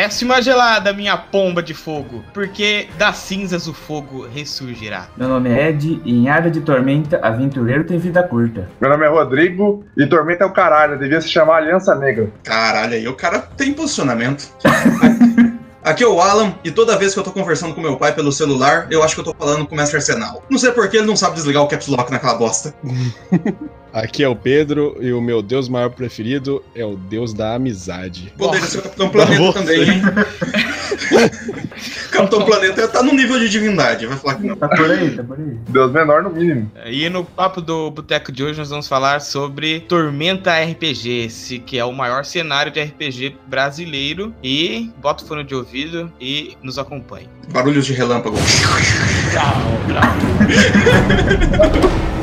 Décima gelada, minha pomba de fogo, porque das cinzas o fogo ressurgirá. Meu nome é Ed e em área de tormenta, aventureiro tem vida curta. Meu nome é Rodrigo e Tormenta é o caralho, devia se chamar Aliança Negra. Caralho, aí o cara tem posicionamento. Aqui é o Alan, e toda vez que eu tô conversando com meu pai pelo celular, eu acho que eu tô falando com o Mestre Arsenal. Não sei porque ele não sabe desligar o caps lock naquela bosta. Aqui é o Pedro e o meu deus maior preferido é o deus da amizade. Poderia ser o Capitão Planeta Nossa. também, hein? Capitão Planeta tá no nível de divindade, vai falar que não. Tá por aí, tá por aí. Deus menor no mínimo. E no papo do Boteco de hoje nós vamos falar sobre Tormenta RPG, esse que é o maior cenário de RPG brasileiro. E bota o fone de ouvido e nos acompanhe. Barulhos de relâmpago. Primeira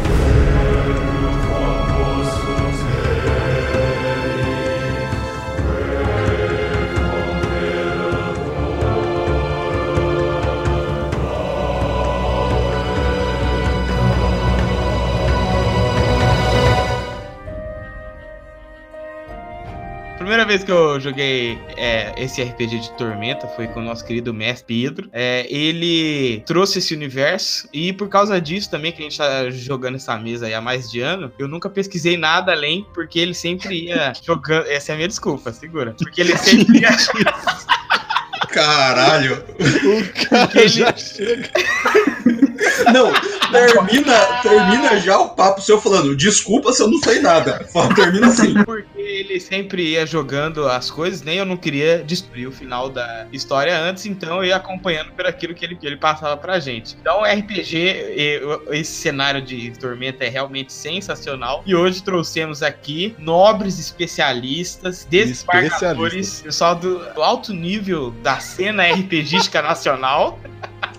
vez que eu joguei é, esse RPG de Tormenta foi com o nosso querido mestre Pedro. É, ele trouxe esse universo e por causa disso também, que a gente tá jogando essa mesa aí há mais de ano, eu nunca pesquisei nada além, porque ele sempre ia jogando. Essa é a minha desculpa, segura. Porque ele sempre ia. Caralho. O cara já chega. Não, termina, termina já o papo seu falando, desculpa se eu não sei nada. Fala, Termina assim. Porque ele sempre ia jogando as coisas, nem eu não queria destruir o final da história antes, então eu ia acompanhando por aquilo que ele, que ele passava pra gente. Então, RPG, esse cenário de Tormenta é realmente sensacional. E hoje trouxemos aqui nobres especialistas, desembargadores, pessoal do, do alto nível da cena RPGística nacional.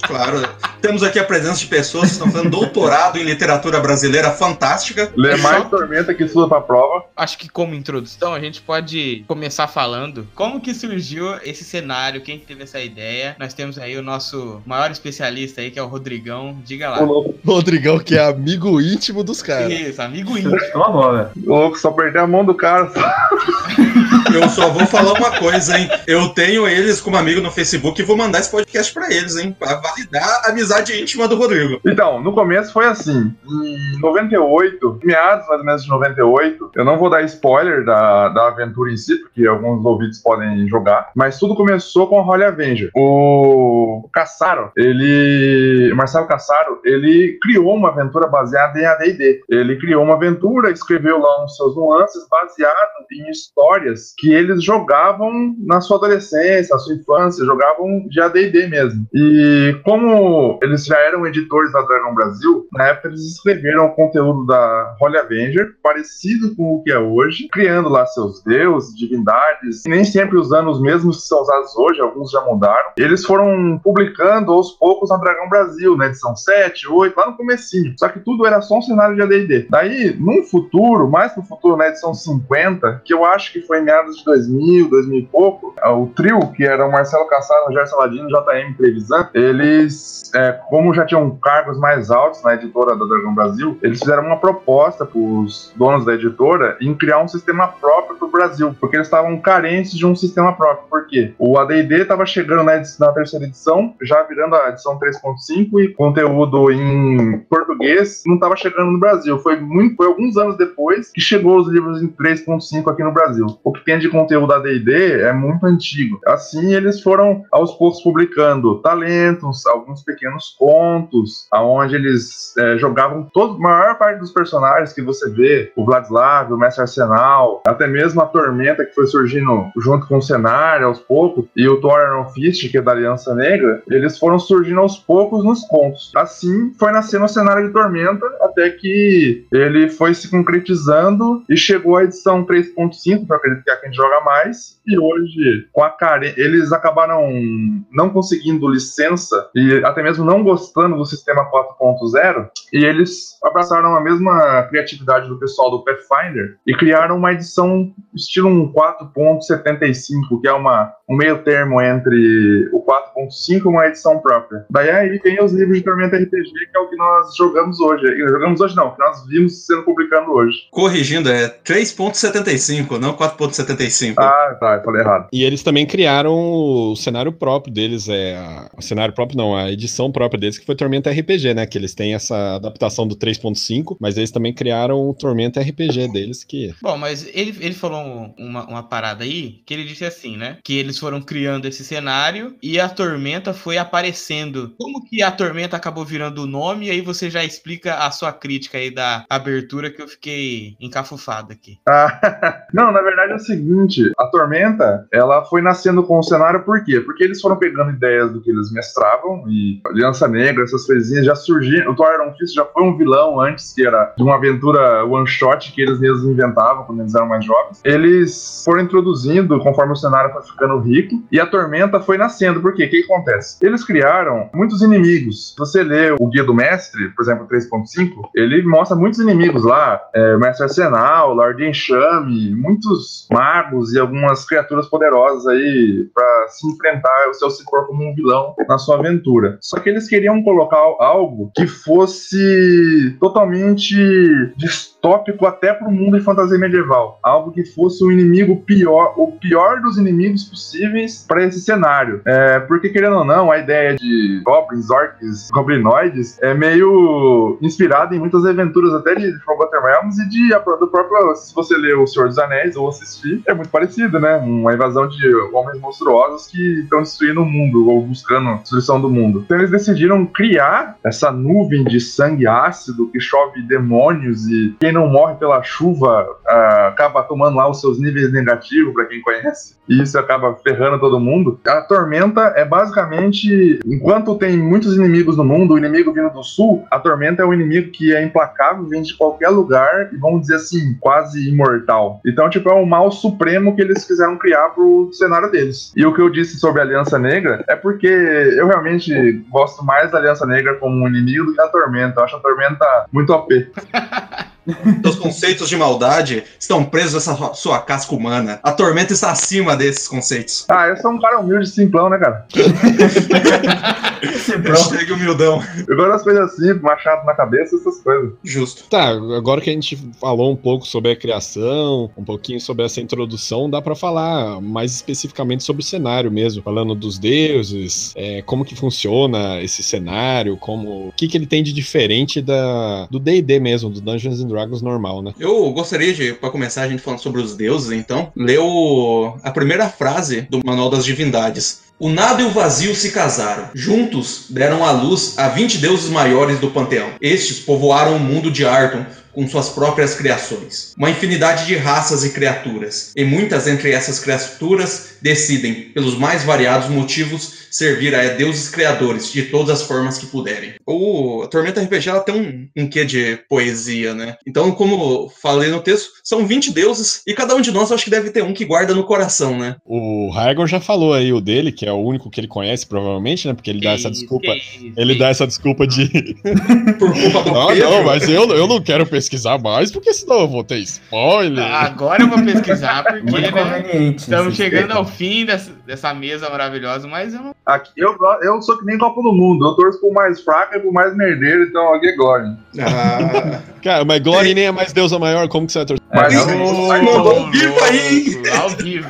Claro. Temos aqui a presença de pessoas que estão fazendo doutorado em literatura brasileira fantástica. Lê mais Só- Tormenta que estuda pra prova. Acho que como introdução a gente pode começar falando como que surgiu esse cenário, quem que teve essa ideia. Nós temos aí o nosso maior especialista aí, que é o Rodrigão. Diga lá. O Rodrigão, que é amigo íntimo dos caras. Isso, amigo íntimo. Toma bola. louco, só perder a mão do cara. Eu só vou falar uma coisa, hein? Eu tenho eles como amigo no Facebook e vou mandar esse podcast pra eles, hein? Pra validar a amizade íntima do Rodrigo. Então, no começo foi assim. Em 98, meados mais ou menos de 98, eu não vou dar spoiler da, da aventura em si, porque alguns ouvintes podem jogar, mas tudo começou com a Holy Avenger. O Cassaro, ele. Marcelo Cassaro, ele criou uma aventura baseada em ADD. Ele criou uma aventura, escreveu lá uns seus nuances baseado em histórias que eles jogavam na sua adolescência, na sua infância, jogavam de ADD mesmo. E como eles já eram editores da Dragon Brasil, na época eles escreveram o conteúdo da Holy Avenger, parecido com o que é hoje, criando lá seus deuses, divindades, e nem sempre usando os mesmos que são usados hoje, alguns já mudaram. Eles foram publicando aos poucos na Dragon Brasil, na edição 7, 8, lá no comecinho. Só que tudo era só um cenário de AD&D. Daí, num futuro, mais pro futuro, na edição 50, que eu acho que foi em meados de 2000, 2000 e pouco, o trio, que era o Marcelo Cassaro, o Rogério Saladino, JM Trevisan, eles, é, como já tinham cargos mais altos na editora da Dragon Brasil, eles fizeram uma proposta para os donos da editora em criar um sistema próprio para o Brasil, porque eles estavam carentes de um sistema próprio. Por quê? O AD&D estava chegando na, na terceira edição, já virando a edição 3.5 e conteúdo em português não estava chegando no Brasil. Foi muito, foi alguns anos depois que chegou os livros em 3.5 aqui no Brasil. O que tem de conteúdo AD&D é muito antigo. Assim, eles foram aos poucos publicando talentos, alguns pequenos contos, aonde eles é, jogavam todo, a maior parte dos personagens que você vê, o Vladislav, o Mestre Arsenal, até mesmo a Tormenta que foi surgindo junto com o cenário aos poucos, e o Thor Iron Fist, que é da Aliança Negra, eles foram surgindo aos poucos nos contos. Assim foi nascendo o cenário de Tormenta, até que ele foi se concretizando e chegou à edição 3.5, que eu acredito que é a que a gente joga mais, e hoje, com a care... eles acabaram não conseguindo licença e até mesmo não gostando do sistema 4.0, e eles abraçaram a mesma criatividade do pessoal do Pathfinder e criaram uma edição estilo um 4.75, que é uma, um meio termo entre o 4.5 e uma edição própria. Daí aí vem os livros de Tormenta RPG, que é o que nós jogamos hoje. E Jogamos hoje não, que nós vimos sendo publicando hoje. Corrigindo, é 3.75, não 4.75. Ah, tá, eu falei errado. E eles também criaram o cenário próprio deles, é a- o cenário próprio não, a edição própria deles, que foi Tormenta RPG, né? Que eles têm essa adaptação do 3.5, mas eles também criaram o Tormenta RPG deles, que Bom, mas ele, ele falou um- uma, uma parada aí, que ele disse assim, né? Que eles foram criando esse cenário e a Tormenta foi aparecendo. Como que a Tormenta acabou virando o nome? E aí você já explica a sua crítica aí da abertura que eu fiquei encafufado aqui. Ah, não, na verdade é o seguinte, a Tormenta, ela foi nascendo com o cenário por quê? Porque eles foram pegando ideias do que eles mestravam e Negra, essas coisinhas já surgiram. O Thor Iron Fist já foi um vilão antes, que era de uma aventura one shot que eles mesmos inventavam quando eles eram mais jovens. Eles foram introduzindo conforme o cenário foi ficando rico e a Tormenta foi nascendo. Por quê? O que acontece? Eles criaram muitos inimigos. Se você lê o Guia do Mestre, por exemplo, 3.5, ele mostra muitos inimigos lá. É, Mestre Arsenal, Lord Enxame, muitos magos e algumas criaturas poderosas aí pra se enfrentar o seu se pôr como um vilão na sua aventura. Só que eles queriam colocar algo que fosse totalmente distópico até pro mundo de fantasia medieval. Algo que fosse o inimigo pior, o pior dos inimigos possíveis para esse cenário. É, porque, querendo ou não, a ideia de goblins, orcs, goblinoides é meio inspirada em muitas aventuras até de Forgotten Realms e de, do próprio. Se você lê O Senhor dos Anéis ou assistir, é muito parecido, né? Uma invasão de homens monstruosos que estão destruindo o mundo ou buscando a destruição do mundo. Então eles decidiram criar essa nuvem de sangue ácido que chove demônios e quem não morre pela chuva ah, acaba tomando lá os seus níveis negativos, para quem conhece, e isso acaba ferrando todo mundo. A tormenta é basicamente, enquanto tem muitos inimigos no mundo, o inimigo vindo do sul, a tormenta é um inimigo que é implacável, vem de qualquer lugar e vamos dizer assim, quase imortal. Então, tipo, é o mal supremo que eles quiseram criar pro cenário deles. E o que eu disse sobre a Aliança Negra é porque eu realmente gosto mais da Aliança Negra como um inimigo do que a Tormenta. Eu acho a Tormenta muito OP. Seus conceitos de maldade estão presos nessa sua- casca humana. A tormenta está acima desses conceitos. Ah, eu sou um cara humilde e simplão, né, cara? Hashtag humildão. Eu gosto das coisas simples, machado na cabeça, essas coisas. Justo. Tá, agora que a gente falou um pouco sobre a criação, um pouquinho sobre essa introdução, dá pra falar mais especificamente sobre o cenário mesmo, falando dos deuses, é, como que funciona esse cenário, como o que, que ele tem de diferente da do D&D mesmo, do Dungeons and Dragons normal, né? Eu gostaria de, pra começar a gente falando sobre os deuses, então, ler o- a primeira frase do Manual das Divindades. O nada e o vazio se casaram. Juntos deram à luz a 20 deuses maiores do panteão. Estes povoaram o mundo de Arton com suas próprias criações. Uma infinidade de raças e criaturas. E muitas entre essas criaturas decidem, pelos mais variados motivos, servir a deuses criadores de todas as formas que puderem. O a Tormenta RPG ela tem um, um quê de poesia, né? Então, como falei no texto, são 20 deuses e cada um de nós acho que deve ter um que guarda no coração, né? O Raigor já falou aí o dele, que é o único que ele conhece, provavelmente, né? Porque ele dá essa desculpa. Ele dá essa desculpa de. Por culpa do Não, não, mas eu, eu não quero pesquisar mais, porque senão eu vou ter spoiler. Agora eu vou pesquisar, porque, né? Estamos chegando ao fim dessa, dessa mesa maravilhosa, mas eu não. Aqui, eu, eu sou que nem Copa do Mundo. Eu torço pro mais fraco e pro mais merdeiro, então aqui é glória. Ah, Cara, mas Glória nem é mais deusa maior, como que você vai torcer? Mas É, não, Ai, mandou ao vivo aí. Ao vivo.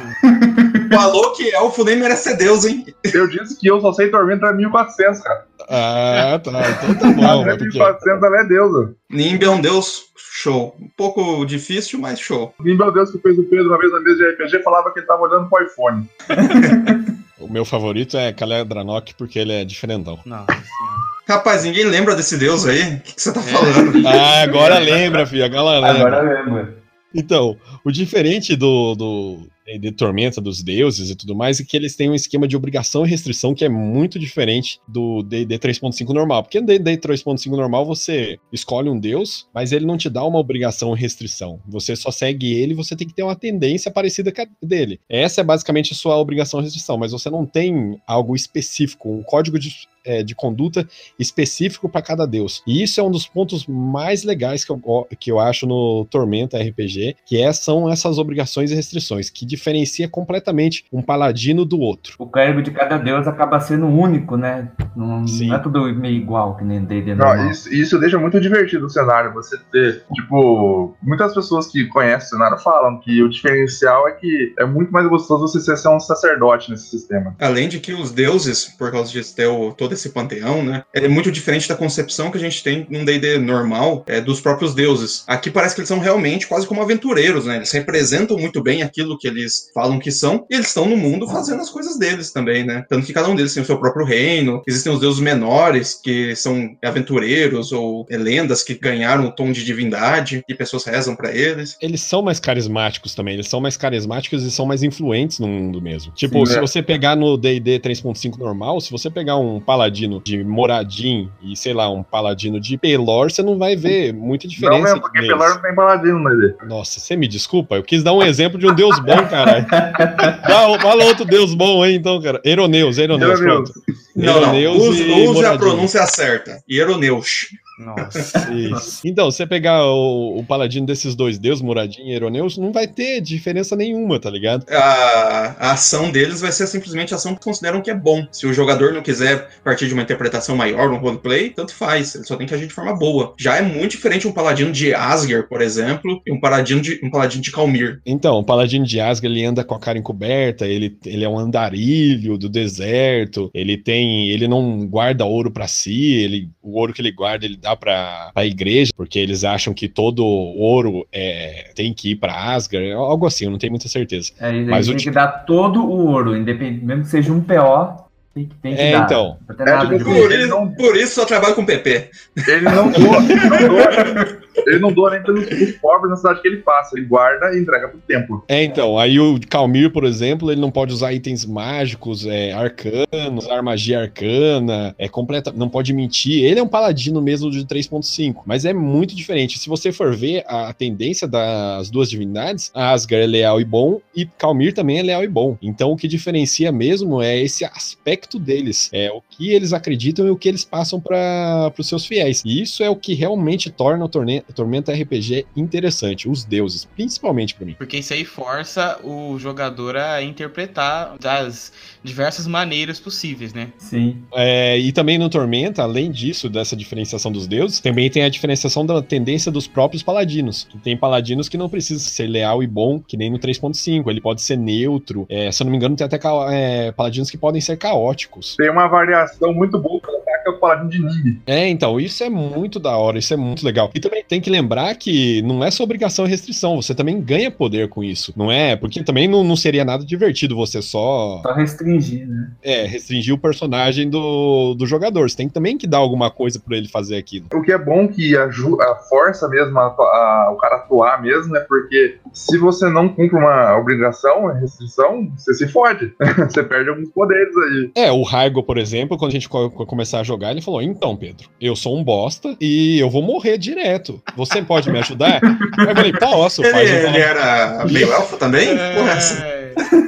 falou que elfo nem merece ser deus, hein? eu disse que eu só sei Tormenta 1400, cara. Ah, tá. Então tá bom. Até é porque... 1400 ela é deusa. Nimbe é um deus, show. Um pouco difícil, mas show. E meu Deus, que fez o Pedro uma vez na mesa de RPG falava que ele tava olhando pro iPhone. O meu favorito é Kaledranok, porque ele é diferentão. Nossa senhora. Rapaz, ninguém lembra desse deus aí? O que, você tá É. falando? Ah, agora lembra, filho. Agora lembra. Agora lembra. Então, o diferente do, do de Tormenta dos deuses e tudo mais, e que eles têm um esquema de obrigação e restrição que é muito diferente do D&D 3.5 normal. Porque no D&D 3.5 normal você escolhe um deus, mas ele não te dá uma obrigação e restrição. Você só segue ele, você tem que ter uma tendência parecida com a dele. Essa é basicamente a sua obrigação e restrição, mas você não tem algo específico, um código de é, de conduta específico para cada deus. E isso é um dos pontos mais legais que eu, que eu acho no Tormenta RPG, que é, são essas obrigações e restrições, que diferencia completamente um paladino do outro. O clérigo de cada deus acaba sendo único, né? Não, não é tudo meio igual, que nem D&D não, isso, isso deixa muito divertido o cenário, você ter, tipo, muitas pessoas que conhecem o cenário falam que o diferencial é que é muito mais gostoso você ser um sacerdote nesse sistema. Além de que os deuses, por causa de ter o, todo esse panteão, né? É muito diferente da concepção que a gente tem num D&D normal é, dos próprios deuses. Aqui parece que eles são realmente quase como aventureiros, né? Eles representam muito bem aquilo que eles falam que são e eles estão no mundo fazendo as coisas deles também, né? Tanto que cada um deles tem o seu próprio reino. Existem os deuses menores que são aventureiros ou é, lendas que ganharam o tom de divindade e pessoas rezam para eles. Eles são mais carismáticos também. Eles são mais carismáticos e são mais influentes no mundo mesmo. Tipo, Sim, se é. você pegar no D&D 3.5 normal, se você pegar um paladino de Moradin e, sei lá, um paladino de Pelor, você não vai ver muita diferença. Não mesmo, porque. Pelor não tem paladino, mas... Nossa, você me desculpa, eu quis dar um exemplo de um deus bom, caralho. Fala outro deus bom aí, então, cara. Eroneus, Eroneus, Eroneus. pronto. Não, não, use, use a pronúncia certa. Eroneus. Nossa. Isso. Então, você pegar o, o, paladino desses dois deuses, Muradin e Eroneus, não vai ter diferença nenhuma, tá ligado? A, a, ação deles vai ser simplesmente a ação que consideram que é bom. Se o jogador não quiser partir de uma interpretação maior no roleplay, tanto faz. Ele só tem que agir de forma boa. Já é muito diferente um paladino de Asger, por exemplo, e um paladino de, um paladino de Calmir. Então, o paladino de Asger, ele anda com a cara encoberta, ele, ele é um andarilho do deserto, ele tem. ele não guarda ouro para si, ele, o ouro que ele guarda, ele dá para a igreja, porque eles acham que todo ouro é, tem que ir para Asgard, algo assim, eu não tenho muita certeza. É, Mas tem que dar todo o ouro, independente, mesmo que seja um PO, tem que, tem que é, dar. então. É, tipo, por, isso, por isso só trabalho com PP. Ele não doa, ele não doa nem pelos, pobres na cidade que ele passa, ele guarda e entrega pro templo. É, então, aí o Calmir, por exemplo, ele não pode usar itens mágicos, é, arcanos, usar magia arcana, é completa, não pode mentir. Ele é um paladino mesmo de 3.5, mas é muito diferente. Se você for ver a tendência das duas divindades, Asgard é leal e bom e Calmir também é leal e bom. Então o que diferencia mesmo é esse aspecto deles, é o que eles acreditam e o que eles passam para os seus fiéis. E isso é o que realmente torna o torneio Tormenta RPG interessante, os deuses, principalmente para mim. Porque isso aí força o jogador a interpretar das diversas maneiras possíveis, né? Sim. É, e também no Tormenta, além disso, dessa diferenciação dos deuses, também tem a diferenciação da tendência dos próprios paladinos. Tem paladinos que não precisam ser leal e bom, que nem no 3.5, ele pode ser neutro. É, se eu não me engano, tem até é, paladinos que podem ser caóticos. Tem uma variação muito boa é o paladino de Nimbi. É, então, isso é muito da hora, isso é muito legal. E também tem que lembrar que não é só obrigação e restrição, você também ganha poder com isso. Não é? Porque também não, não seria nada divertido você só. Só restringir, né? É, restringir o personagem do, do jogador. Você tem também que dar alguma coisa para ele fazer aquilo. O que é bom que a, a força mesmo, a, a, o cara atuar mesmo, é porque se você não cumpre uma obrigação, uma restrição, você se fode. você perde alguns poderes aí. É, o Raigo, por exemplo, quando a gente começar a jogar, ele falou: então, Pedro, eu sou um bosta e eu vou morrer direto. Você pode me ajudar? eu falei, posso, ele, faz um ele era meio elfo também? É... Porra, assim.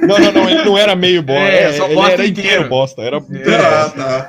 Não, não, não, ele não era meio bosta. É, é, ele era inteiro, inteiro bosta. Era inteiro ah, tá.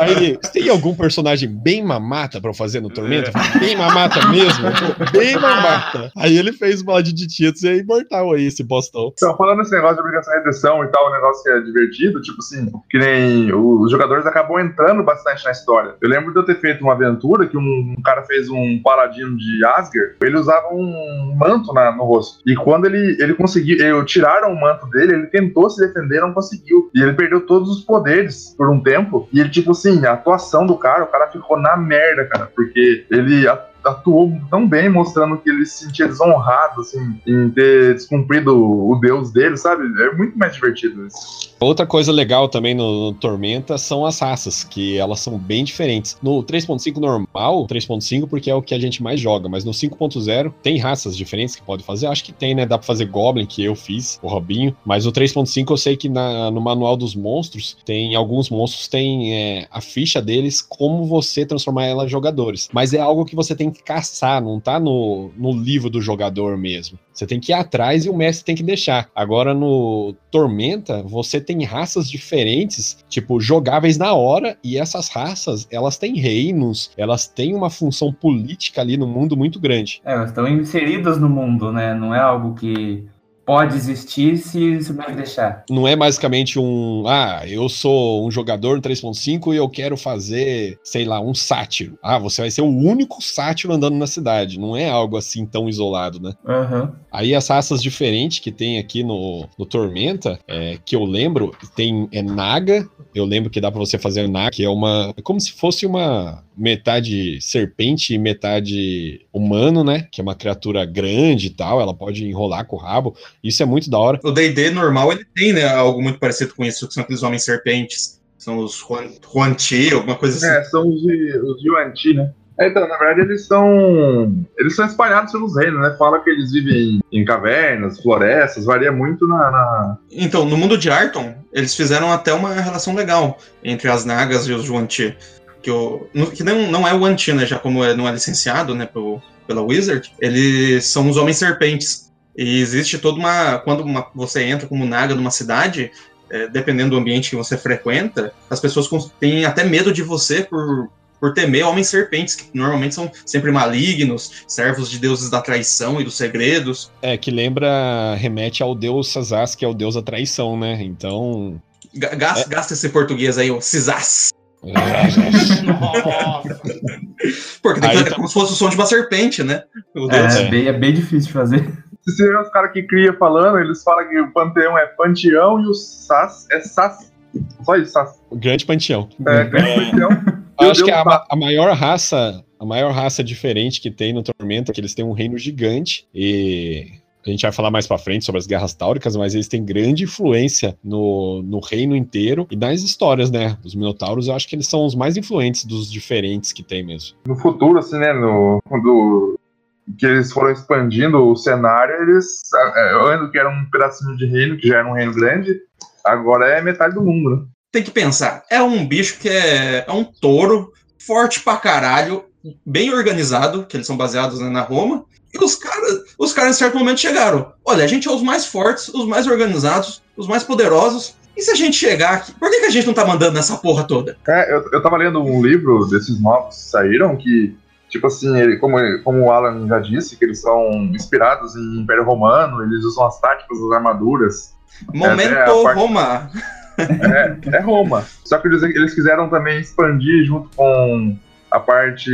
Aí ele, você tem algum personagem bem mamata pra eu fazer no Tormento? É. Bem mamata mesmo? Bem mamata. Aí ele fez uma de Tits e é imortal aí esse bostão. Então, falando esse negócio de obrigação de redenção e tal, um negócio que é divertido, tipo assim, que nem os jogadores acabam entrando bastante na história. Eu lembro de eu ter feito uma aventura que um, um cara fez um paladino de Asgard, ele usava um manto na, no rosto. E quando ele, ele conseguiu, eu tiraram o manto dele, ele tentou se defender, não conseguiu. E ele perdeu todos os poderes por um tempo. E ele, tipo assim, a atuação do cara, o cara ficou na merda, cara. Porque ele atuou tão bem, mostrando que ele se sentia desonrado, assim, em ter descumprido o deus dele, sabe? É muito mais divertido isso. Outra coisa legal também no, no, Tormenta são as raças, que elas são bem diferentes. No 3.5 normal, 3.5 porque é o que a gente mais joga, mas no 5.0 tem raças diferentes que pode fazer. Acho que tem, né? Dá pra fazer Goblin, que eu fiz, o Robinho. Mas no 3.5 eu sei que na, no manual dos monstros, tem alguns monstros tem é, a ficha deles, como você transformar ela em jogadores. Mas é algo que você tem que caçar, não tá no, no livro do jogador mesmo. Você tem que ir atrás e o mestre tem que deixar. Agora no Tormenta, você tem raças diferentes, tipo, jogáveis na hora, e essas raças, elas têm reinos, elas têm uma função política ali no mundo muito grande. É, elas estão inseridas no mundo, né? Não é algo que pode existir se você vai deixar. Não é basicamente um, ah, eu sou um jogador 3.5 e eu quero fazer, sei lá, um sátiro. Ah, você vai ser o único sátiro andando na cidade. Não é algo assim tão isolado, né? Uhum. Aí as raças diferentes que tem aqui no, no Tormenta, é, que eu lembro, tem é Naga. Eu lembro que dá para você fazer Naga, que é uma. É como se fosse uma metade serpente e metade humano, né? Que é uma criatura grande e tal, ela pode enrolar com o rabo. Isso é muito da hora. O D&D normal, ele tem, né, algo muito parecido com isso, que são aqueles homens serpentes. São os Huan-Chi, alguma coisa assim. É, são os, os Yuan-Chi, né? É, então, na verdade, eles são. Eles são espalhados pelos reinos, né? Fala que eles vivem em cavernas, florestas, varia muito na. na... Então, no mundo de Arton, eles fizeram até uma relação legal entre as Nagas e os Yuan-Chi que, o, que não, não é o anti, né? Já como é, não é licenciado, né? Pelo, pela Wizard, eles são os homens serpentes. E existe toda uma. Quando uma, você entra como naga numa cidade, é, dependendo do ambiente que você frequenta, as pessoas têm até medo de você por, por temer homens serpentes, que normalmente são sempre malignos, servos de deuses da traição e dos segredos. É, que lembra, remete ao deus Sazas, que é o deus da traição, né? Então. Gasta, é... gasta esse português aí, o Cisas. Porque tem que fazer tá... como se fosse o som de uma serpente, né? É, é, bem, é bem difícil de fazer. Se você vê os caras que cria falando, eles falam que o panteão é panteão e o sas é sas. Só isso, sas. O grande panteão. É, grande é. panteão. Eu acho que a, a, maior raça, a maior raça diferente que tem no Tormento é que eles têm um reino gigante e a gente vai falar mais para frente sobre as guerras táuricas, mas eles têm grande influência no, no reino inteiro e nas histórias, né? Os Minotauros, eu acho que eles são os mais influentes dos diferentes que tem mesmo. No futuro, assim, né? No, quando que eles foram expandindo o cenário, eles. Antes que era um pedacinho de reino, que já era um reino grande, agora é metade do mundo, né? Tem que pensar, é um bicho que é, é um touro forte pra caralho, bem organizado, que eles são baseados né, na Roma, e os caras, os caras em certo momento chegaram. Olha, a gente é os mais fortes, os mais organizados, os mais poderosos. E se a gente chegar aqui, por que, que a gente não tá mandando nessa porra toda? É, eu, eu tava lendo um livro desses novos que saíram que, tipo assim, ele, como, como o Alan já disse, que eles são inspirados em Império Romano, eles usam as táticas das armaduras. Momento é, parte... Roma! É, é Roma. Só que eles, eles quiseram também expandir junto com a parte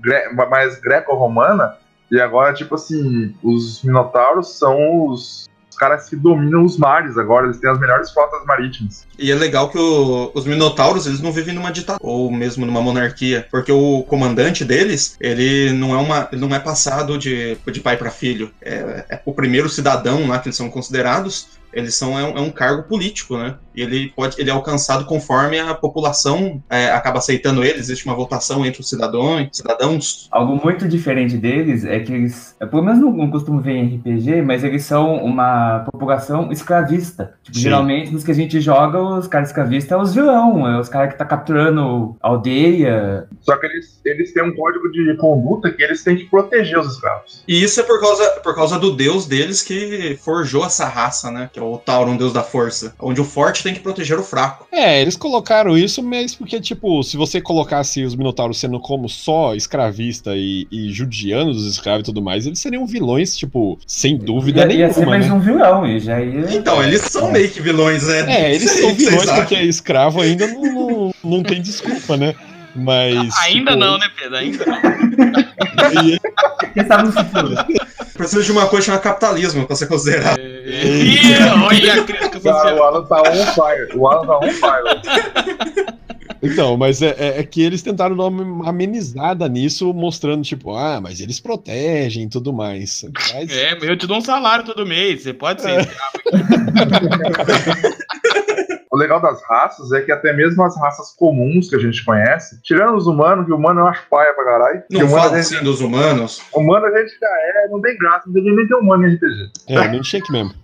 gre mais greco-romana e agora, tipo assim, os Minotauros são os, os caras que dominam os mares agora, eles têm as melhores frotas marítimas. E é legal que o, os Minotauros, eles não vivem numa ditadura, ou mesmo numa monarquia, porque o comandante deles, ele não é, uma, não é passado de, de pai para filho. É, é o primeiro cidadão lá que eles são considerados, eles são é um, é um, cargo político, né? E ele pode ele é alcançado conforme a população é, acaba aceitando ele. Existe uma votação entre os cidadãos, cidadãos. Algo muito diferente deles é que eles, pelo menos não, não costumo ver em RPG, mas eles são uma população escravista. Tipo, geralmente nos que a gente joga, os caras escravistas é os vilão, é os caras que tá capturando aldeia. Só que eles, eles têm um código de conduta que eles têm que proteger os escravos. E isso é por causa, por causa do deus deles que forjou essa raça, né? Que é o Tauron, deus da força, onde o forte tem que proteger o fraco. É, eles colocaram isso, mas porque, tipo, se você colocasse os Minotauros sendo como só escravista e, e judiando dos escravos e tudo mais, eles seriam vilões, tipo, sem dúvida ia, nenhuma. Ia ser mais né? um vilão, e já ia... Então, eles são é. meio que vilões, né? É, eles são vilões porque escravo ainda não, não, não tem desculpa, né? Mas. Ainda tipo... não, né, Pedro? Ainda não. Quem sabe no futuro? Precisa de uma coisa chamada capitalismo pra ser considerado. olha a crítica social. O Alan tá on fire. O Alan tá on fire. Então, mas é, é- é que eles tentaram dar uma amenizada nisso, mostrando, tipo, ah, mas eles protegem e tudo mais. Mas, É, eu te dou um salário todo mês. Você pode ser. O legal das raças é que até mesmo as raças comuns que a gente conhece, tirando os humanos, que o humano eu acho paia pra caralho. Não fala gente, assim dos humanos. humano a gente já é, não tem graça, não tem nem ter humano em RPG. é, no shake mesmo.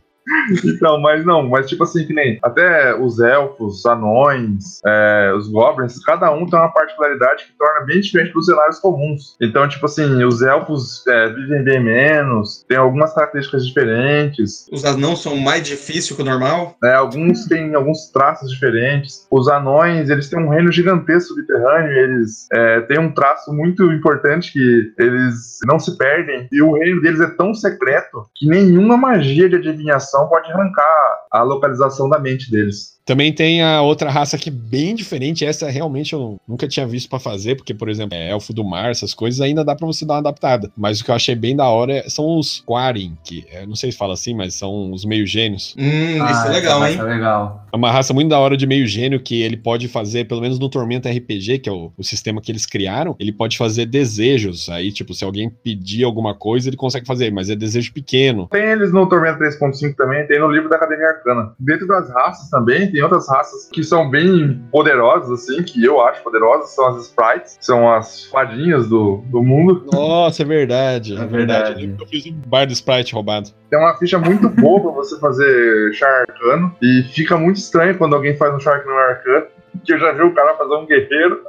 Então, mas não, mas tipo assim, que nem até os elfos, os anões, é, os goblins, cada um tem uma particularidade que torna bem diferente dos cenários comuns. Então, tipo assim, os elfos é, vivem bem menos, tem algumas características diferentes, Os anãos são mais difíceis que o normal. né, alguns têm alguns traços diferentes. Os anões, eles têm um reino gigantesco subterrâneo, eles é, têm um traço muito importante que eles não se perdem. E o reino deles é tão secreto que nenhuma magia de adivinhação pode arrancar a localização da mente deles. Também tem a outra raça que é bem diferente. Essa realmente eu nunca tinha visto pra fazer, porque, por exemplo, é elfo do mar, essas coisas ainda dá pra você dar uma adaptada. Mas o que eu achei bem da hora é- são os Quarin, que eu não sei se fala assim, mas são os meio gênios. Hum, Ah, isso é legal, essa hein? raça é legal. É uma raça muito da hora de meio gênio que ele pode fazer, pelo menos no Tormenta RPG, que é o, o sistema que eles criaram, ele pode fazer desejos. Aí, tipo, se alguém pedir alguma coisa, ele consegue fazer, mas é desejo pequeno. Tem eles no Tormento 3.5 também, tem no livro da Academia Arcana. Dentro das raças também, tem outras raças que são bem poderosas, assim, que eu acho poderosas, são as Sprites, que são as fadinhas do, do mundo. Nossa, é verdade. É verdade. Que Eu fiz um bar do Sprite roubado. Tem uma ficha muito boa pra você fazer char arcano, e fica muito estranho quando alguém faz um char arcano arcano, que eu já vi o cara fazer um guerreiro,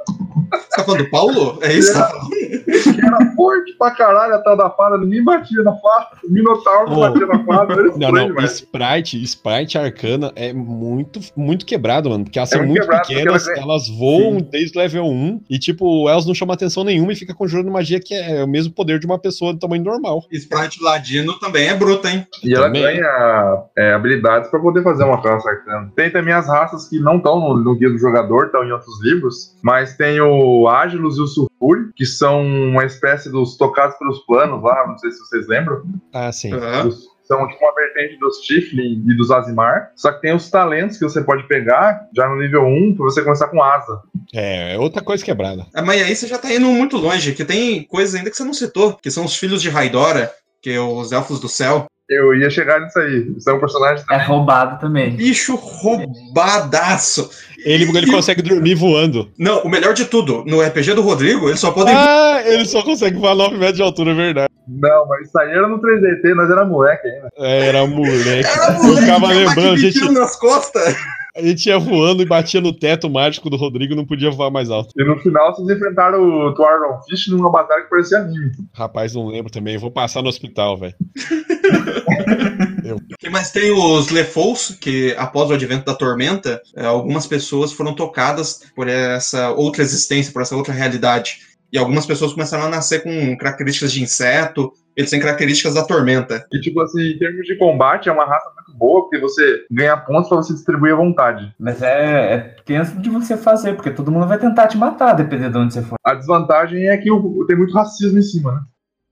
Você tá falando do Paulo? É isso? que tá falando? que era forte pra caralho atrás da fada, ninguém batia na fada, o Minotauro Oh. batia na fada, era Não, estranho, não. Sprite, Sprite Arcana é muito, muito quebrado, mano. Porque elas É são muito muito pequenas, elas é- elas voam desde level 1 e, tipo, elas não chamam atenção nenhuma e fica conjurando magia que é o mesmo poder de uma pessoa do tamanho normal. Sprite Ladino também é bruto, hein? E ela Também. ganha é, habilidades pra poder fazer uma classe arcana. Tem também as raças que não estão no, no guia do jogador, estão em outros livros, mas tem o Ágilus e o Sulfure, que são uma espécie dos tocados pelos planos lá, não sei se vocês lembram. Ah, sim. Aham. Os- São tipo uma vertente dos Tiflin e dos Azimar. Só que tem os talentos que você pode pegar já no nível 1 pra você começar com asa. É, é outra coisa quebrada. Ah, Mas aí você já tá indo muito longe, que tem coisas ainda que você não citou, que são os filhos de Raidora, que é os elfos do céu. Eu ia chegar nisso aí. São personagens É roubado também. Bicho roubadaço. Ele, ele consegue dormir voando. Não, o melhor de tudo, no RPG do Rodrigo, eles só podem. Ah, ele só consegue voar 9 metros de altura, é verdade. Não, mas isso aí era no 3DT, nós era moleque ainda. É, era moleque. Era Eu moleque, ficava lembrando, a gente, nas costas. A gente ia voando e batia no teto mágico do Rodrigo e não podia voar mais alto. E no final vocês enfrentaram o Twaron Fish numa batalha que parecia anime. Rapaz, não lembro também. Vou passar no hospital, velho. Mas tem os Lefous, que após o advento da tormenta, eh, algumas pessoas foram tocadas por essa outra existência, por essa outra realidade. E algumas pessoas começaram a nascer com características de inseto, eles têm características da tormenta. E, tipo assim, em termos de combate, é uma raça muito boa, porque você ganha pontos pra você distribuir à vontade. Mas é, é tenso de você fazer, porque todo mundo vai tentar te matar, dependendo de onde você for. A desvantagem é que o- tem muito racismo em cima, né?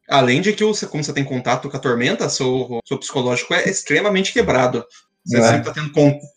Além de que, você, como você tem contato com a tormenta, seu, seu psicológico é extremamente quebrado. Você É. sempre tá tendo.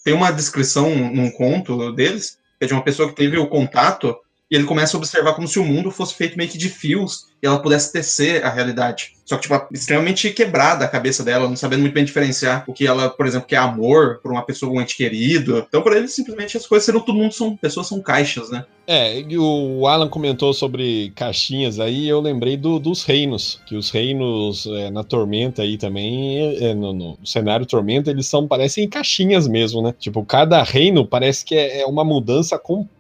Tem uma descrição num conto deles, que é de uma pessoa que teve o contato, e ele começa a observar como se o mundo fosse feito meio que de fios e ela pudesse tecer a realidade. Só que, tipo, extremamente quebrada a cabeça dela, não sabendo muito bem diferenciar o que ela, por exemplo, que é amor por uma pessoa, um ente querido. Então, para ele, simplesmente as coisas serão todo mundo são pessoas, são caixas, né? É, o Alan comentou sobre caixinhas aí, eu lembrei do- dos reinos, que os reinos é, na Tormenta aí também, é, no, no cenário Tormenta, eles são, parecem caixinhas mesmo, né? Tipo, cada reino parece que é, é uma mudança completa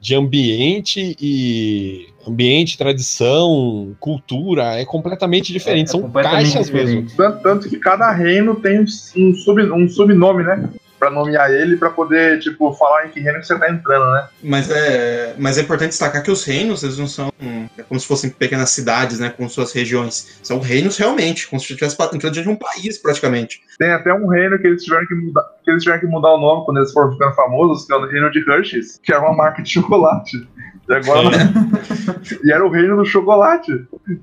de ambiente e ambiente, tradição, cultura, é completamente diferente, É são completamente caixas mesmo. diferente. Tanto, tanto que cada reino tem um, um, sub, um subnome, né? Pra nomear ele, pra poder, tipo, falar em que reino que você tá entrando, né? Mas é, mas é importante destacar que os reinos, eles não são é como se fossem pequenas cidades, né, com suas regiões. São reinos realmente, como se estivesse entrando dentro de um país, praticamente. Tem até um reino que eles tiveram que mudar, que eles tiveram que mudar o nome quando eles foram ficando famosos, que é o reino de Hershey's, que era uma marca de chocolate. E agora. e era o reino do chocolate.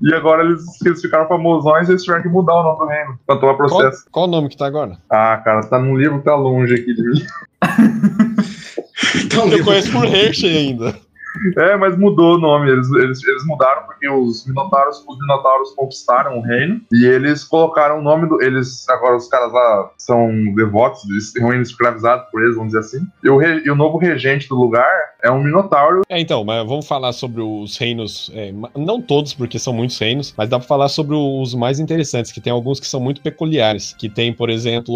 E agora eles, eles ficaram famosões e eles tiveram que mudar o nome do reino. Pra tomar Qual, processo. qual o nome que tá agora? Ah, cara, tá num livro que tá longe aqui de mim. um Eu livro. conheço por Hershey ainda. É, mas mudou o nome. Eles, eles, eles mudaram porque os minotauros, os minotauros conquistaram o reino e eles colocaram o nome do. Eles agora os caras lá são devotos, eles têm um reino escravizado por eles, vamos dizer assim. E o, re- e o novo regente do lugar é um minotauro. É, então, mas vamos falar sobre os reinos, é, não todos, porque são muitos reinos, mas dá pra falar sobre os mais interessantes, que tem alguns que são muito peculiares, que tem, por exemplo,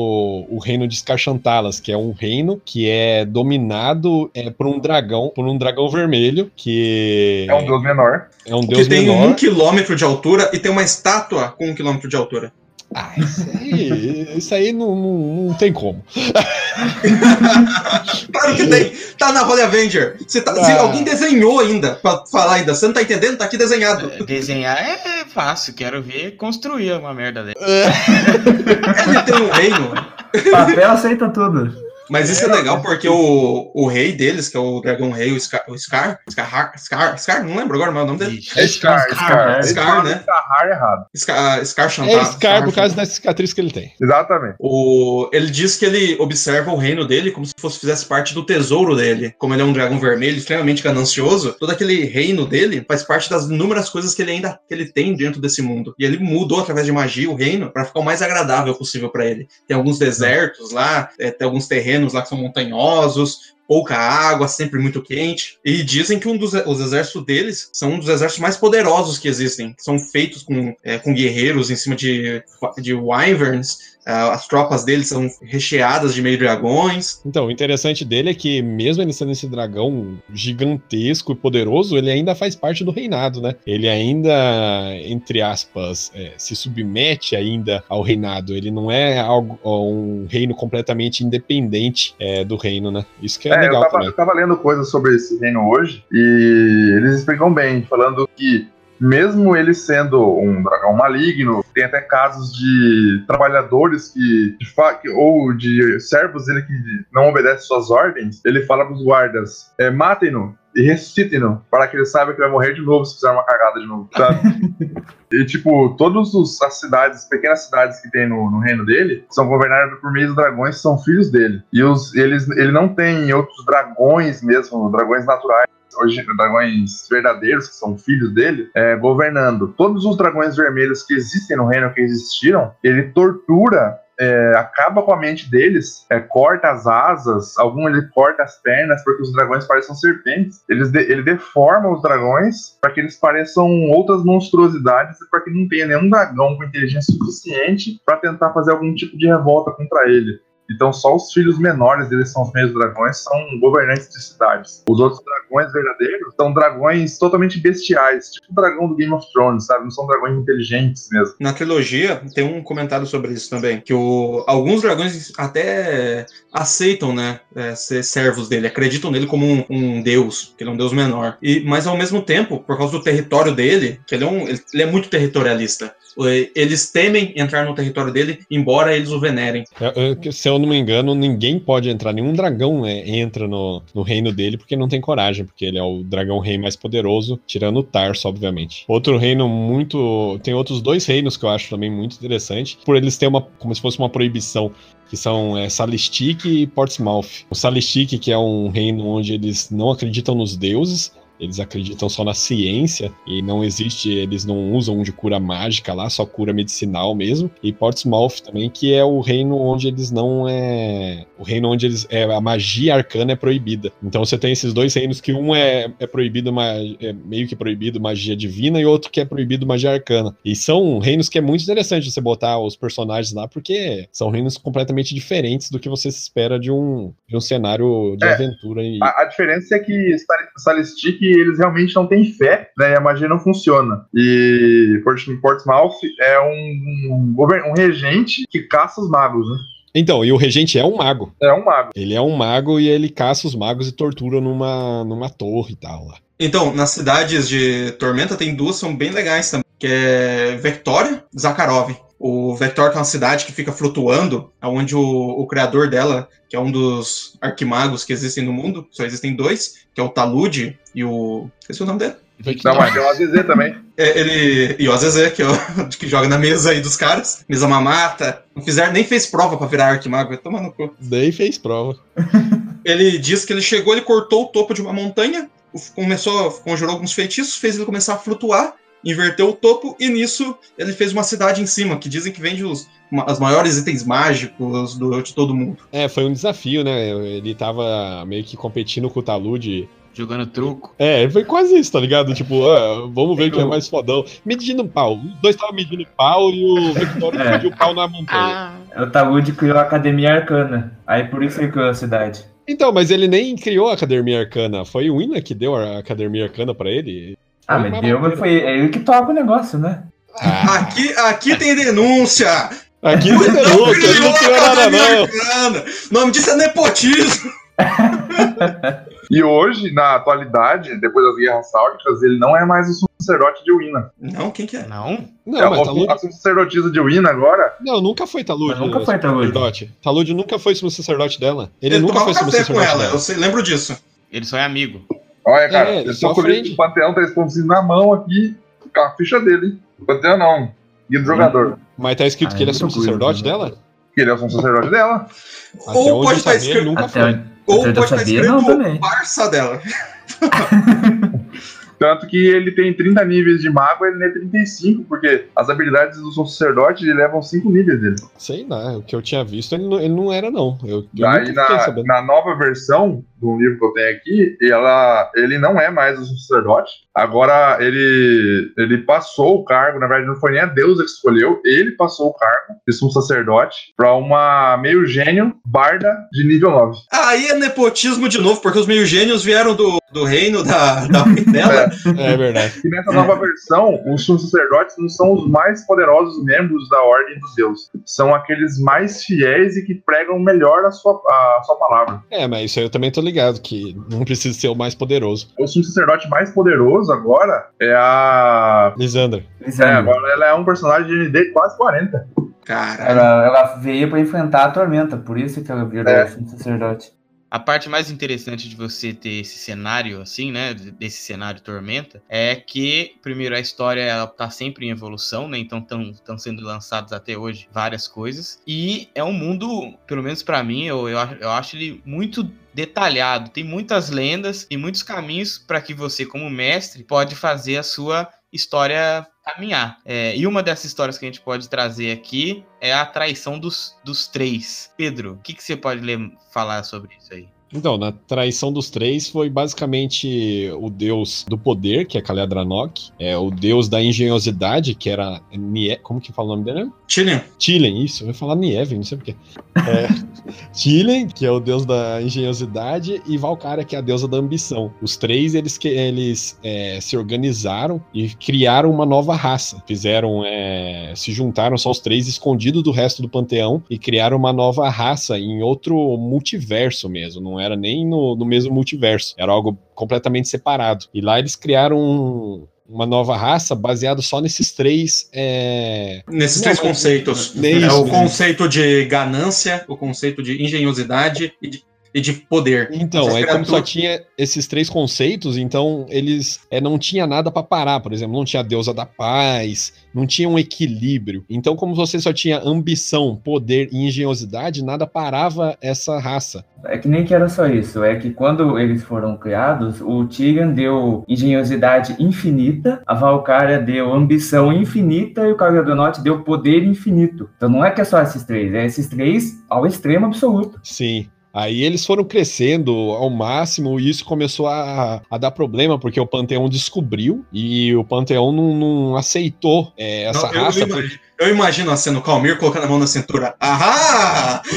o reino de Scarchantalas, que é um reino que é dominado é, por um dragão, por um dragão vermelho, que É um deus menor. é um Que deus tem menor. um quilômetro de altura e tem uma estátua com um quilômetro de altura. Ah, isso aí, isso aí não, não, não tem como. Claro que tem! Tá na Holy Avenger. Você tá, Ah. alguém desenhou ainda pra falar ainda, você não tá entendendo? Tá aqui desenhado. Desenhar é fácil, quero ver construir uma merda dessa. Ele tem um reino. Papel aceita tudo. Mas isso é legal porque o, o rei deles, que é o dragão rei, o Scar, o Scar, Scar, Scar, Scar, não lembro agora o nome dele. É Scar, Scar. Scar, né? Scar errado. Scar, Scar É Chantal. Scar por causa da cicatriz que ele tem. Exatamente. O, ele diz que ele observa o reino dele como se fosse fizesse parte do tesouro dele. Como ele é um dragão vermelho, extremamente ganancioso, todo aquele reino dele faz parte das inúmeras coisas que ele ainda que ele tem dentro desse mundo. E ele mudou através de magia o reino para ficar o mais agradável possível para ele. Tem alguns desertos lá, é, tem alguns terrenos lá que são montanhosos. Pouca água, sempre muito quente. E dizem que um dos os exércitos deles são um dos exércitos mais poderosos que existem. São feitos com, é, com guerreiros em cima de, de wyverns. Ah, as tropas dele são recheadas de meio dragões. Então, o interessante dele é que, mesmo ele sendo esse dragão gigantesco e poderoso, ele ainda faz parte do reinado, né? Ele ainda, entre aspas, é, se submete ainda ao reinado. Ele não é algo, um reino completamente independente é, do reino, né? Isso que é, É, eu legal tava, eu tava lendo coisas sobre esse reino hoje e eles explicam bem, falando que mesmo ele sendo um dragão maligno, tem até casos de trabalhadores que, de que- ou de servos dele que não obedecem suas ordens, ele fala pros guardas, é, matem-no e ressuscitem-no, para que ele saiba que vai morrer de novo se fizer uma cagada de novo, sabe? E, tipo, todas as cidades, pequenas cidades que tem no, no reino dele, são governadas por meio dos dragões que são filhos dele. E os, eles, ele não tem outros dragões mesmo, dragões naturais. Hoje, dragões verdadeiros, que são filhos dele, é, governando. Todos os dragões vermelhos que existem no reino, que existiram, ele tortura é, acaba com a mente deles, é, corta as asas, algum ele corta as pernas, porque os dragões parecem serpentes. Eles de- ele deforma os dragões para que eles pareçam outras monstruosidades e para que não tenha nenhum dragão com inteligência suficiente para tentar fazer algum tipo de revolta contra ele. Então, só os filhos menores deles são os meios dragões, são governantes de cidades. Os outros dragões verdadeiros são dragões totalmente bestiais, tipo o dragão do Game of Thrones, sabe? Não são dragões inteligentes mesmo. Na trilogia tem um comentário sobre isso também, que o, alguns dragões até aceitam, né, é, ser servos dele, acreditam nele como um, um deus, que ele é um deus menor. E mas ao mesmo tempo, por causa do território dele, que ele é um, ele, ele é muito territorialista. O- Eles temem entrar no território dele, embora eles o venerem. É, é, Se eu não me engano, ninguém pode entrar, nenhum dragão entra no, no reino dele porque não tem coragem, porque ele é o dragão rei mais poderoso, tirando o Tarso, obviamente. Outro reino muito. Tem outros dois reinos que eu acho também muito interessante, por eles terem uma. como se fosse uma proibição. Que são é, Salistic e Portsmouth. O Salistic, que é um reino onde eles não acreditam nos deuses, eles acreditam só na ciência e não existe, eles não usam de cura mágica lá, só cura medicinal mesmo. E Portsmouth também, que é o reino onde eles não é. O reino onde eles. É, a magia arcana é proibida. Então você tem esses dois reinos que um é, é proibido, é meio que proibido magia divina e outro que é proibido magia arcana. E são reinos que é muito interessante você botar os personagens lá, porque são reinos completamente diferentes do que você espera de um, de um cenário de É. aventura. E, A, a diferença é que Sal- Salistic, eles realmente não têm fé, né? E a magia não funciona. E Port- Portsmouth é um, um, um regente que caça os magos, né? Então, e o regente é um mago. É um mago. Ele é um mago e ele caça os magos e tortura numa, numa torre e tal lá. Então, nas cidades de Tormenta tem duas que são bem legais também, que é Vectória e Zakharov. O Vector que é uma cidade que fica flutuando, onde o, o criador dela, que é um dos arquimagos que existem no mundo, só existem dois, que é o Talude e o... esqueci o nome dele. Não, mas tem o AZZ também. É, ele e o Azezé, que, é o, que joga na mesa aí dos caras, mesa mamata, não fizeram, nem fez prova pra virar arquimago, vai tomar no cu. Daí fez prova. Ele diz que ele chegou, ele cortou o topo de uma montanha, começou, conjurou alguns feitiços, fez ele começar a flutuar, inverteu o topo e nisso ele fez uma cidade em cima, que dizem que vende os, os maiores itens mágicos do, de todo mundo. É, foi um desafio, né? Ele tava meio que competindo com o Talude. Jogando truco. É, foi quase isso, tá ligado? Tipo, ah, vamos ver quem é mais fodão. Medindo pau. Os dois estavam medindo pau e o Victório É. mediu pau na montanha. Ah, O Talude criou a Academia Arcana. Aí por isso ele criou a cidade. Então, mas ele nem criou a Academia Arcana. Foi o Wina que deu a Academia Arcana pra ele. Ah, mas maneira. foi é ele que toca o negócio, né? Ah, Aqui, aqui tem denúncia! aqui não tem denúncia, ele não criou nada, não. O nome disso é nepotismo! E hoje, na atualidade, depois das guerras sáudicas, ele não é mais o sacerdote de Wina. Não, quem que é? não? Não, é, mas o- Talude. a sacerdotisa de Wina agora Não, nunca foi Talude. Mas nunca foi Talude. sacerdote. Talude nunca foi sumo sacerdote dela. Ele, Ele, nunca foi sumo café com sacerdote ela, dela. eu sei, lembro disso. Ele só é amigo. Olha, cara, É, eu só tô com o Panteão, tá escondido na mão aqui, com a ficha dele, hein? Panteão não, guia do jogador. Mas tá escrito Ah, que ele é é sumo muito coisa, sacerdote né? dela? Que ele é o sacerdote dela. Até Ou pode estar sabia, escrito- ele nunca Até, foi. Ou pode estar não escrito também. parça dela. Tanto que ele tem 30 níveis de mago, ele é 35, porque as habilidades do sacerdote levam 5 níveis dele. Sei lá, o que eu tinha visto, ele não, ele não era, não. Eu, eu Aí nunca fiquei na, na nova versão do livro que eu tenho aqui, ela, ele não é mais o sacerdote. Agora ele, ele passou o cargo, na verdade não foi nem a deusa que escolheu, ele passou o cargo de sumo sacerdote pra uma meio gênio barda de nível 9. Aí é nepotismo de novo, porque os meio gênios vieram do, do reino da, da mãe dela. É verdade. E nessa nova versão, os sumos sacerdotes não são os mais poderosos membros da Ordem dos Deuses. São aqueles mais fiéis e que pregam melhor a sua, a sua palavra. É, mas isso aí eu também tô ligado, que não precisa ser o mais poderoso. O sumo sacerdote mais poderoso agora é a. Lisandra. É, Lisandra. agora ela é um personagem de ND quase 40. Cara, Ela, ela veio pra enfrentar a tormenta, por isso que ela virou É. sumo sacerdote. A parte mais interessante de você ter esse cenário, assim, né? Desse cenário Tormenta, é que, primeiro, a história ela tá sempre em evolução, né? Então estão sendo lançados até hoje várias coisas. E é um mundo, pelo menos pra mim, eu, eu, eu acho ele muito detalhado. Tem muitas lendas e muitos caminhos para que você, como mestre, pode fazer a sua história caminhar. É, e uma dessas histórias que a gente pode trazer aqui é a traição dos, dos três. Pedro, o que, que você pode ler- falar sobre isso aí? Então, na traição dos três foi basicamente o deus do poder, que é Kalyadranok, é o deus da engenhosidade, que era Nie... como que fala o nome dele? Tillian, Tilen, isso, eu ia falar Nieve, não sei porquê. É, Tilen, que é o deus da engenhosidade, e Valkyria, que é a deusa da ambição. Os três, eles, que, eles é, se organizaram e criaram uma nova raça. Fizeram, é, se juntaram só os três, escondidos do resto do panteão, e criaram uma nova raça em outro multiverso mesmo. Não era nem no, no mesmo multiverso, era algo completamente separado. E lá eles criaram um- uma nova raça baseada só nesses três é, nesses Não, três mas- conceitos. é isso, o conceito de ganância, o conceito de engenhosidade e de, e de poder. Então, Essas aí como só tinha esses três conceitos, então eles é, não tinha nada pra parar, por exemplo, não tinha a deusa da paz, não tinha um equilíbrio. Então, como você só tinha ambição, poder e engenhosidade, nada parava essa raça. É que nem que era só isso, é que quando eles foram criados, o Tyrion deu engenhosidade infinita, a Valkyria deu ambição infinita e o Caio do Norte deu poder infinito. Então não é que é só esses três, é esses três ao extremo absoluto. Sim. Aí eles foram crescendo ao máximo e isso começou a, a dar problema, porque o Panteão descobriu e o Panteão não, não aceitou é, essa Não, eu, raça. eu imagino, eu imagino a cena, o Calmir colocando a mão na cintura. Ahá!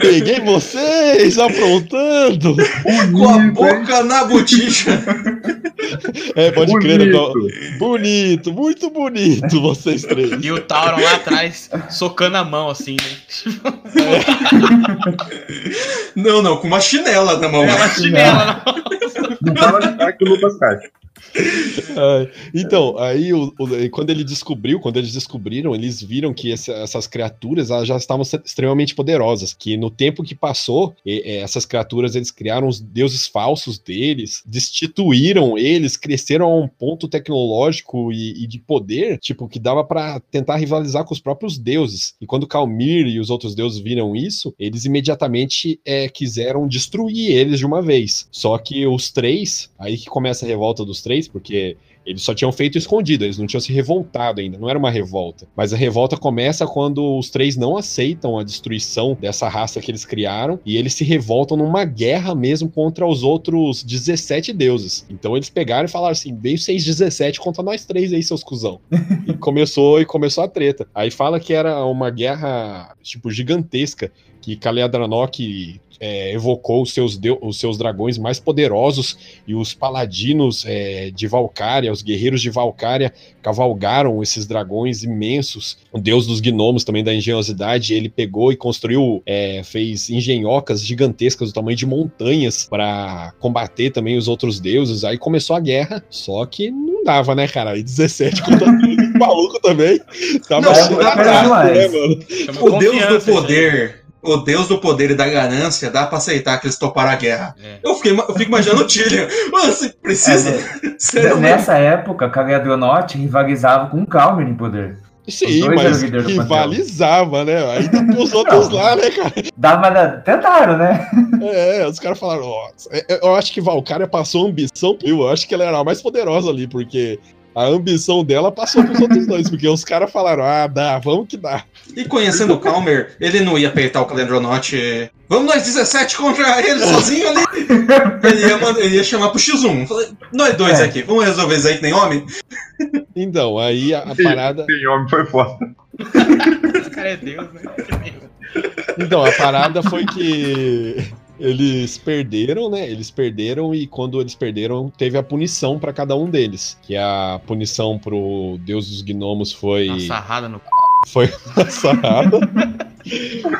Peguei vocês aprontando! Com a boca na boticha. É, pode crer, não. Bonito. Bonito, muito bonito vocês três. E o Tauron lá atrás, socando a mão, assim, né? Não, não, com uma chinela na mão. É uma chinela na mão. Não tava de ataque o Lucas cai. Então, aí o- o- quando ele descobriu, quando eles descobriram, eles viram que essa- essas criaturas elas já estavam extremamente poderosas. Que no tempo que passou, e- e essas criaturas eles criaram os deuses falsos deles, destituíram eles, cresceram a um ponto tecnológico e, e de poder, tipo, que dava pra tentar rivalizar com os próprios deuses. E quando Calmir e os outros deuses viram isso, eles imediatamente é, quiseram destruir eles de uma vez. Só que os três, aí que começa a revolta dos três, porque eles só tinham feito escondido, eles não tinham se revoltado ainda, não era uma revolta. Mas a revolta começa quando os três não aceitam a destruição dessa raça que eles criaram e eles se revoltam numa guerra mesmo contra os outros 17 deuses. Então eles pegaram e falaram assim: bem 617 contra nós três aí, seus cuzão. e começou e começou a treta. Aí fala que era uma guerra tipo gigantesca que Kaleadranok é, evocou os seus, os seus dragões mais poderosos e os paladinos é, de Valcária, os guerreiros de Valcária, cavalgaram esses dragões imensos. O deus dos gnomos também da engenhosidade, ele pegou e construiu, é, fez engenhocas gigantescas do tamanho de montanhas para combater também os outros deuses. Aí começou a guerra, só que não dava, né, cara? Aí 17 contra tudo, maluco também. Tava Não, não dá pra né, mano? O deus do poder, o deus do poder e da ganância, dá pra aceitar que eles toparam a guerra. É. Eu, fiquei, eu fico imaginando o Tyrion. Mano, você precisa. É, mesmo. Nessa época, Cagliadronotti rivalizava com o Calmer em poder. Sim, mas do rivalizava, né? Aí tem os outros lá, né, cara? Dava, na- tentaram, né? É, os caras falaram, ó, é, eu acho que Valkyria passou a ambição, eu acho que ela era a mais poderosa ali, porque a ambição dela passou pros outros dois, porque os caras falaram, ah, dá, vamos que dá. E conhecendo o Calmer, ele não ia apertar o Calendronote. Vamos nós 17 contra ele sozinho ali. Ele ia, mandar- ele ia chamar pro X1. Falei, nós dois É. aqui, vamos resolver isso aí que nem homem? Então, aí a, a parada. Sim, homem foi foda. Esse cara é Deus, né? Então, a parada foi que eles perderam, né? Eles perderam e quando eles perderam, teve a punição pra cada um deles. Que a punição pro Deus dos Gnomos foi. Uma sarrada no c... foi uma sarrada.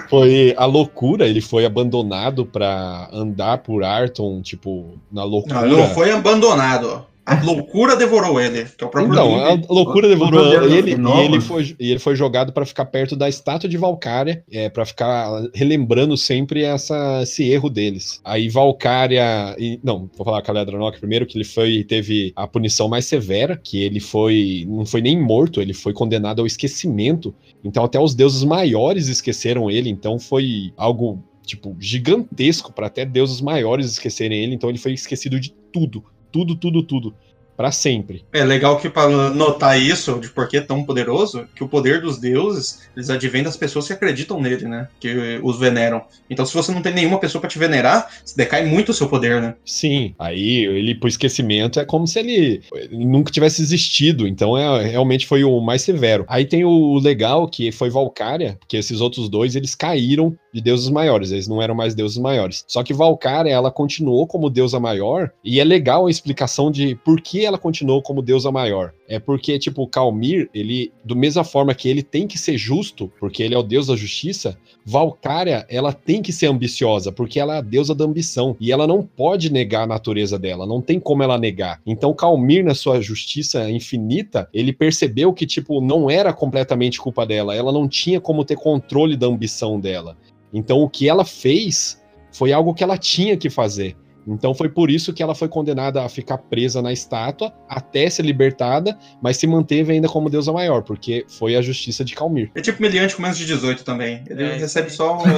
foi a loucura, ele foi abandonado pra andar por Arton, tipo, na loucura. Não, não foi abandonado. Loucura devorou ele, que é o próprio Então, nome. a loucura devorou o ele e ele foi, e ele foi jogado pra ficar perto da estátua de Valcária, é, para ficar relembrando sempre essa, esse erro deles. Aí Valcária, e, não, vou falar Caledranok primeiro, que ele foi teve a punição mais severa, que ele foi não foi nem morto, ele foi condenado ao esquecimento. Então até os deuses maiores esqueceram ele, então foi algo tipo gigantesco para até deuses maiores esquecerem ele, então ele foi esquecido de tudo, tudo, tudo, tudo. Pra sempre. É legal que para notar isso, de por que é tão poderoso, que o poder dos deuses, eles advêm das pessoas que acreditam nele, né? Que os veneram. Então, se você não tem nenhuma pessoa pra te venerar, decai muito o seu poder, né? Sim, aí ele pro esquecimento é como se ele, ele nunca tivesse existido, então é, realmente foi o mais severo. Aí tem o legal que foi Valcária, porque esses outros dois eles caíram de deuses maiores, eles não eram mais deuses maiores. Só que Valcária ela continuou como deusa maior e é legal a explicação de por que ela continuou como deusa maior. É porque tipo o Calmir, ele do mesma forma que ele tem que ser justo, porque ele é o deus da justiça, Valcária, ela tem que ser ambiciosa, porque ela é a deusa da ambição. E ela não pode negar a natureza dela, não tem como ela negar. Então, Calmir, na sua justiça infinita, ele percebeu que, tipo, não era completamente culpa dela, ela não tinha como ter controle da ambição dela. Então, o que ela fez foi algo que ela tinha que fazer. Então foi por isso que ela foi condenada a ficar presa na estátua até ser libertada, mas se manteve ainda como deusa maior, porque foi a justiça de Calmir. É tipo meliante com menos de 18 também. Ele É, recebe só o.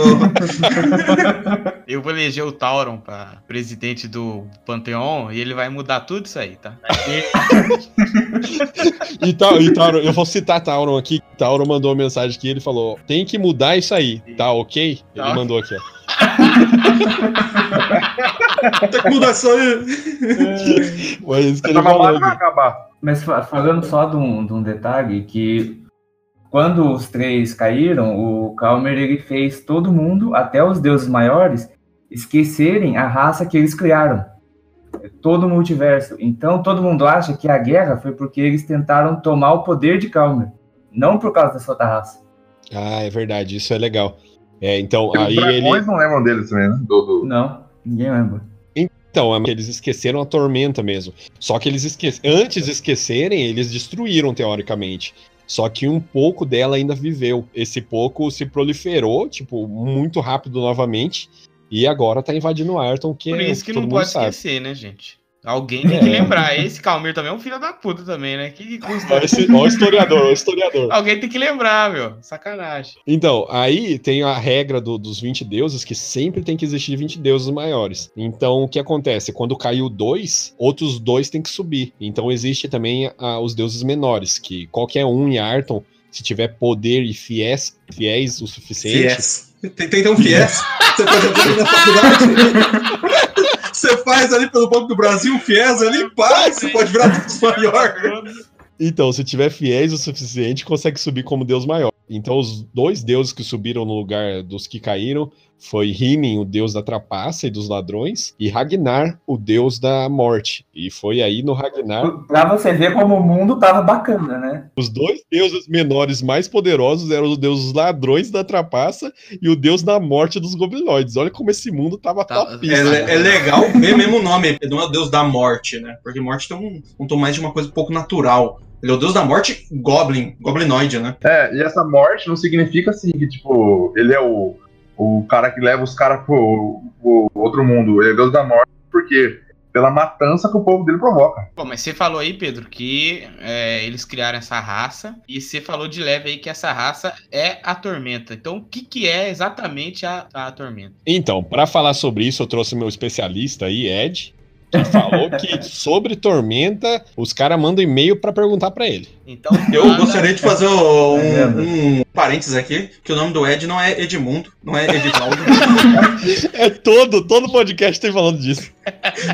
Eu vou eleger o Tauron pra presidente do Panteão e ele vai mudar tudo isso aí, tá? E, Ta- e Tauron, eu vou citar Tauron aqui. Tauron mandou uma mensagem que ele falou: tem que mudar isso aí, tá ok? Ele Tá. mandou aqui, ó. Tem que mudar isso aí. Mas isso que ele falou vai acabar. Mas fa- falando só de um, de um detalhe, que quando os três caíram, o Calmer ele fez todo mundo, até os deuses maiores, esquecerem a raça que eles criaram. Todo o multiverso. Então todo mundo acha que a guerra foi porque eles tentaram tomar o poder de Calmer, não por causa dessa outra raça. Ah, é verdade, isso é legal. É, então, os aí ele. não lembram deles também, né? Do, do- Não, ninguém lembra. Então, é que eles esqueceram a tormenta mesmo. Só que eles esqueceram. Antes de esquecerem, eles destruíram, teoricamente. Só que um pouco dela ainda viveu. Esse pouco se proliferou, tipo, muito rápido novamente. E agora tá invadindo Ayrton, que Por é. isso que não pode sabe. esquecer, né, gente? Alguém tem que lembrar. Esse Calmir também é um filho da puta também, né? Que custa. Ó, esse- ó o historiador, ó o historiador. Alguém tem que lembrar, meu. Sacanagem. Então, aí tem a regra do- dos 20 deuses, que sempre tem que existir 20 deuses maiores. Então, o que acontece? Quando caiu dois, outros dois têm que subir. Então, existe também ah, os deuses menores, que qualquer um em Arton, se tiver poder e fiéis, fiéis o suficiente. Fies. Tem, tem, um Fies. Você ali na faculdade. Você faz ali pelo Banco do Brasil, Fies ali, pá, você pode virar Deus maior. Então, se tiver fiéis o suficiente, consegue subir como deus maior. Então, os dois deuses que subiram no lugar dos que caíram foi Hinin, o deus da trapaça e dos ladrões, e Ragnar, o deus da morte. E foi aí no Ragnar, Pra você ver como o mundo tava bacana, né? os dois deuses menores mais poderosos eram o deus dos ladrões da trapaça e o deus da morte dos goblinoides. Olha como esse mundo tava Tá- topíssimo. É, é legal ver mesmo o nome. Não é o deus da morte, né? Porque morte tem um, um tom mais de uma coisa um pouco natural. Ele é o deus da morte goblin, goblinoide, né? É, e essa morte não significa assim que, tipo, ele é o, o cara que leva os caras pro, pro outro mundo. Ele é Deus da morte porque pela matança que o povo dele provoca. Bom, mas você falou aí, Pedro, que é, eles criaram essa raça. E você falou de leve aí que essa raça é a tormenta. Então, o que, que é exatamente a, a tormenta? Então, para falar sobre isso, eu trouxe meu especialista aí, Ed, falou que sobre Tormenta, os caras mandam e-mail para perguntar para ele. Então, Eu manda- gostaria de fazer um, É um parênteses aqui, que o nome do Ed não é Edmundo, não é Edivaldo. É todo, todo podcast tem falando disso.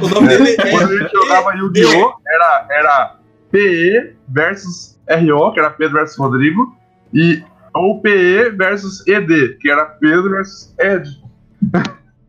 o nome dele é Quando gente jogava Yu-Gi-Oh! Era, era PE versus RO, que era Pedro versus Rodrigo, e ou PE versus ED, que era Pedro versus Ed.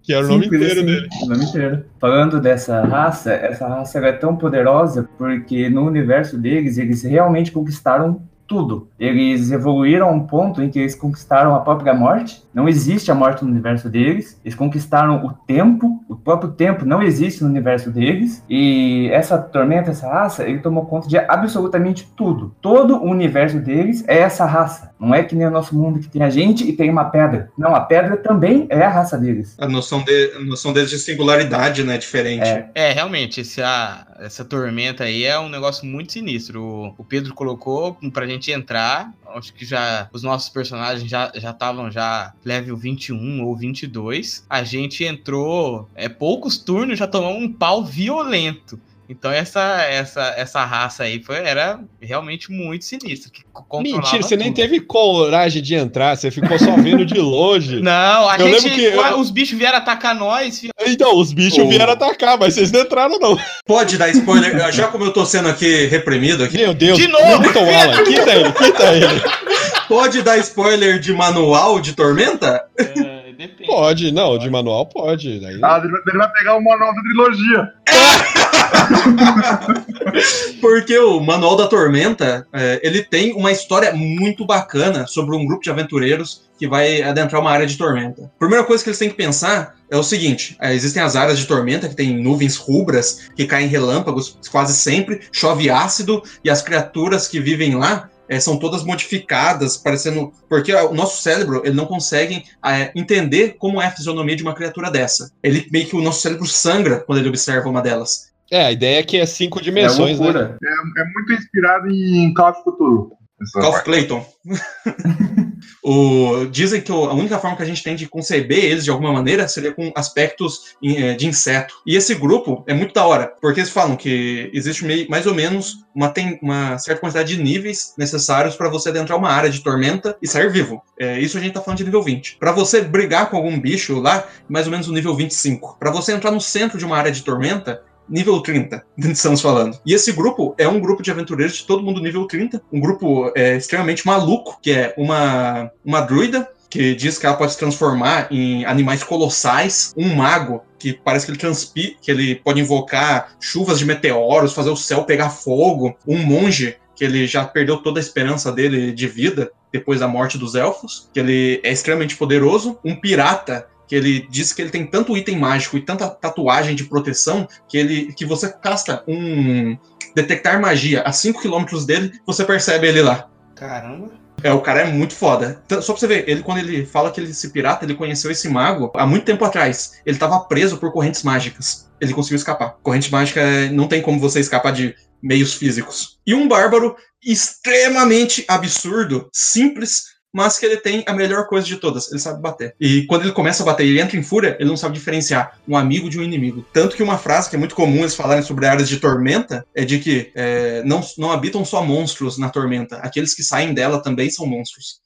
Que era o nome inteiro assim, dele. O nome inteiro. Falando dessa raça, essa raça é tão poderosa porque no universo deles, eles realmente conquistaram tudo. Eles evoluíram a um ponto em que eles conquistaram a própria morte. Não existe a morte no universo deles. Eles conquistaram o tempo. O próprio tempo não existe no universo deles. E essa tormenta, essa raça, ele tomou conta de absolutamente tudo. Todo o universo deles é essa raça. Não é que nem o nosso mundo que tem a gente e tem uma pedra. Não, a pedra também é a raça deles. a noção, de, a noção deles de singularidade, né? Diferente. É. É, realmente, esse, a- essa tormenta aí é um negócio muito sinistro. O, o Pedro colocou pra gente entrar. Acho que já os nossos personagens já já estavam já level 21 ou 22. A gente entrou é poucos turnos já tomamos um pau violento. Então essa essa essa raça aí foi era realmente muito sinistra. Que Mentira, você nem tudo. teve coragem de entrar, você ficou só vendo de longe. Não, a Eu gente lembro que eu- os bichos vieram atacar nós. filho. Então, os bichos Ô. vieram atacar, mas vocês não entraram, não. Pode dar spoiler, já como eu tô sendo aqui reprimido aqui, Meu Deus. De novo, Quita o Alan, quita ele, quita ele. pode dar spoiler de manual de Tormenta? É, depende. Pode, não, de manual pode. Daí... Ah, ele vai- ele vai pegar o manual da trilogia. Porque o Manual da Tormenta, é, ele tem uma história muito bacana sobre um grupo de aventureiros que vai adentrar uma área de tormenta. Primeira coisa que eles têm que pensar é o seguinte: é, existem as áreas de tormenta que tem nuvens rubras, que caem relâmpagos quase sempre, chove ácido, e as criaturas que vivem lá é, são todas modificadas, parecendo. Porque o nosso cérebro ele não consegue é, entender como é a fisionomia de uma criatura dessa. Ele meio que o nosso cérebro sangra quando ele observa uma delas. É, a ideia é que é cinco É dimensões, né? loucura. É muito inspirado em Call of Cthulhu. Calf parte. Clayton. o, dizem que o- a única forma que a gente tem de conceber eles de alguma maneira seria com aspectos eh, de inseto. E esse grupo é muito da hora, porque eles falam que existe meio, mais ou menos uma, tem, uma certa quantidade de níveis necessários para você adentrar uma área de tormenta e sair vivo. É, isso a gente tá falando de nível 20. Para você brigar com algum bicho lá, mais ou menos o nível 25. Para você entrar no centro de uma área de tormenta, nível 30, estamos falando. E esse grupo é um grupo de aventureiros de todo mundo nível 30, um grupo é, extremamente maluco, que é uma, uma druida, que diz que ela pode se transformar em animais colossais, um mago, que parece que ele transpi, que ele pode invocar chuvas de meteoros, fazer o céu pegar fogo, um monge, que ele já perdeu toda a esperança dele de vida depois da morte dos elfos, que ele é extremamente poderoso, um pirata, que ele diz que ele tem tanto item mágico e tanta tatuagem de proteção que ele que você casta um detectar magia a 5 km dele, você percebe ele lá. Caramba. É, o cara é muito foda. Só pra você ver, ele quando ele fala que ele se pirata, ele conheceu esse mago há muito tempo atrás. Ele tava preso por correntes mágicas. Ele conseguiu escapar. Corrente mágica não tem como você escapar de meios físicos. E um bárbaro extremamente absurdo, simples, mas que ele tem a melhor coisa de todas, ele sabe bater. E quando ele começa a bater e entra em fúria, ele não sabe diferenciar um amigo de um inimigo. Tanto que uma frase que é muito comum eles falarem sobre áreas de tormenta é de que é, não, não habitam só monstros na tormenta, aqueles que saem dela também são monstros.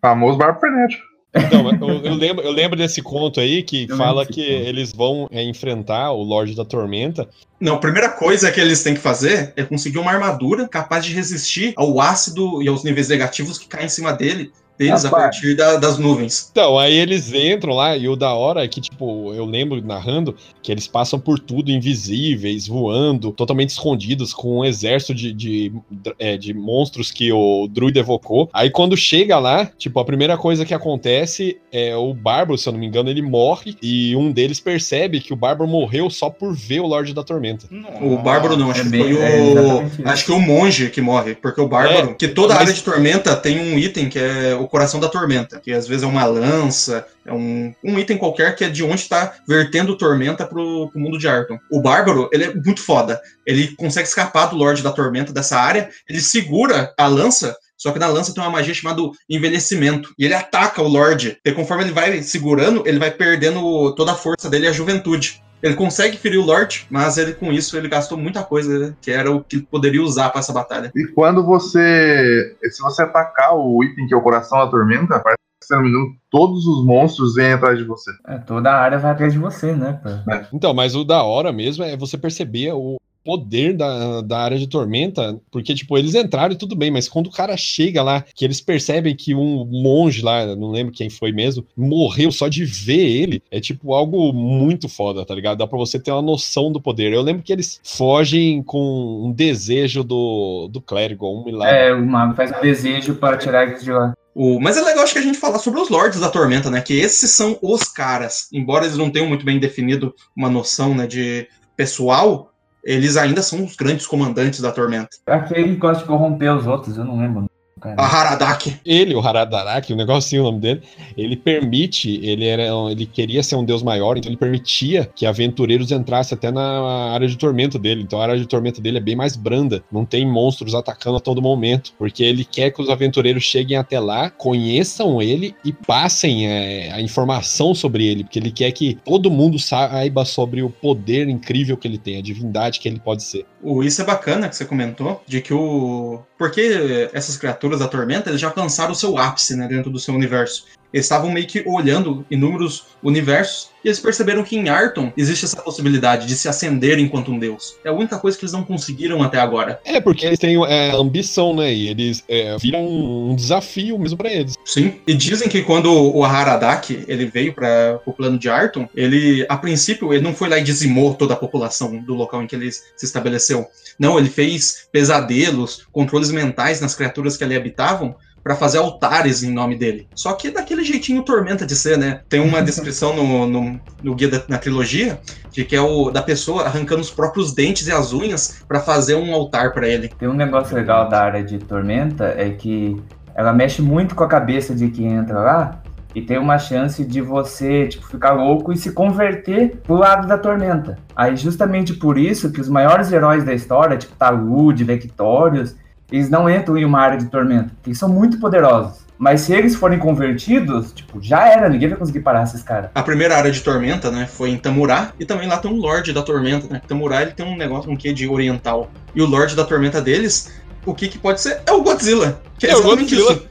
Famoso barco frenético. Então, eu, eu lembro, eu lembro desse conto aí que Eu fala que conto. eles vão é, enfrentar o Lorde da Tormenta. Não, a primeira coisa que eles têm que fazer é conseguir uma armadura capaz de resistir ao ácido e aos níveis negativos que caem em cima dele, deles a Rapaz. partir da- das nuvens. Então, aí eles entram lá e o da hora é que, tipo, eu lembro narrando que eles passam por tudo invisíveis, voando, totalmente escondidos, com um exército de, de, é, de monstros que o druida evocou. Aí quando chega lá, tipo, a primeira coisa que acontece é o Bárbaro, se eu não me engano, ele morre e um deles percebe que o Bárbaro morreu só por ver o Lorde da Tormenta. O Bárbaro não, acho é que bem- foi é o. exatamente isso. acho que o monge que morre, porque o Bárbaro. É, que toda mas- área de tormenta tem um item que é o coração da tormenta, que às vezes é uma lança, é um, um item qualquer que é de onde está vertendo tormenta pro, pro mundo de Arton. O Bárbaro, ele é muito foda. Ele consegue escapar do Lorde da Tormenta dessa área, ele segura a lança. Só que na lança tem uma magia chamada envelhecimento. E ele ataca o Lorde. E conforme ele vai segurando, ele vai perdendo toda a força dele e a juventude. Ele consegue ferir o Lorde, mas ele com isso ele gastou muita coisa, né, que era o que ele poderia usar para essa batalha. E quando você. Se você atacar o item que é o coração da tormenta, parece que, se não me engano, todos os monstros vêm atrás de você. É, toda a área vai atrás de você, né? pô? Então, mas o da hora mesmo é você perceber o poder da, da área de tormenta, porque, tipo, eles entraram e tudo bem, mas quando o cara chega lá, que eles percebem que um monge lá, não lembro quem foi mesmo, morreu só de ver ele, é, tipo, algo muito foda, tá ligado? Dá pra você ter uma noção do poder. Eu lembro que eles fogem com um desejo do, do clérigo, um milagre. É, o mago faz um desejo para tirar eles de lá. O, mas é legal acho que a gente falar sobre os Lords da Tormenta, né? Que esses são os caras. Embora eles não tenham muito bem definido uma noção né, de pessoal, eles ainda são os grandes comandantes da Tormenta. Aquele que gosta de corromper os outros, eu não lembro. Cara. A Haradak. Ele, o Haradaraki, o negocinho, o nome dele, ele permite, ele era, ele queria ser um deus maior, então ele permitia que aventureiros entrassem até na área de tormento dele. Então a área de tormento dele é bem mais branda, não tem monstros atacando a todo momento, porque ele quer que os aventureiros cheguem até lá, conheçam ele e passem é, a informação sobre ele, porque ele quer que todo mundo saiba sobre o poder incrível que ele tem, a divindade que ele pode ser. O, isso é bacana que você comentou, de que o. Porque essas criaturas da tormenta eles já alcançaram o seu ápice né, dentro do seu universo. Eles estavam meio que olhando inúmeros universos e eles perceberam que em Arton existe essa possibilidade de se ascender enquanto um deus. É a única coisa que eles não conseguiram até agora. É, porque eles têm é, ambição, né? E eles é, viram um desafio mesmo pra eles. Sim. E dizem que quando o Haradak ele veio para o plano de Arton, ele, a princípio, ele não foi lá e dizimou toda a população do local em que ele se estabeleceu. Não, ele fez pesadelos, controles mentais nas criaturas que ali habitavam para fazer altares em nome dele. Só que daquele jeitinho tormenta de ser, né? Tem uma descrição no, no, no guia da, na trilogia de que é o da pessoa arrancando os próprios dentes e as unhas para fazer um altar para ele. Tem um negócio legal da área de tormenta é que ela mexe muito com a cabeça de quem entra lá e tem uma chance de você tipo ficar louco e se converter pro lado da tormenta. Aí justamente por isso que os maiores heróis da história, tipo Talud, Vectorius, eles não entram em uma área de tormenta, porque eles são muito poderosos. Mas se eles forem convertidos, tipo, já era, ninguém vai conseguir parar esses caras. A primeira área de tormenta, né, foi em Tamurá, e também lá tem um Lorde da Tormenta, né? Tamurá ele tem um negócio, um quê de oriental. E o Lorde da Tormenta deles, o que que pode ser? É o Godzilla. Que é, É o exatamente Godzilla. isso.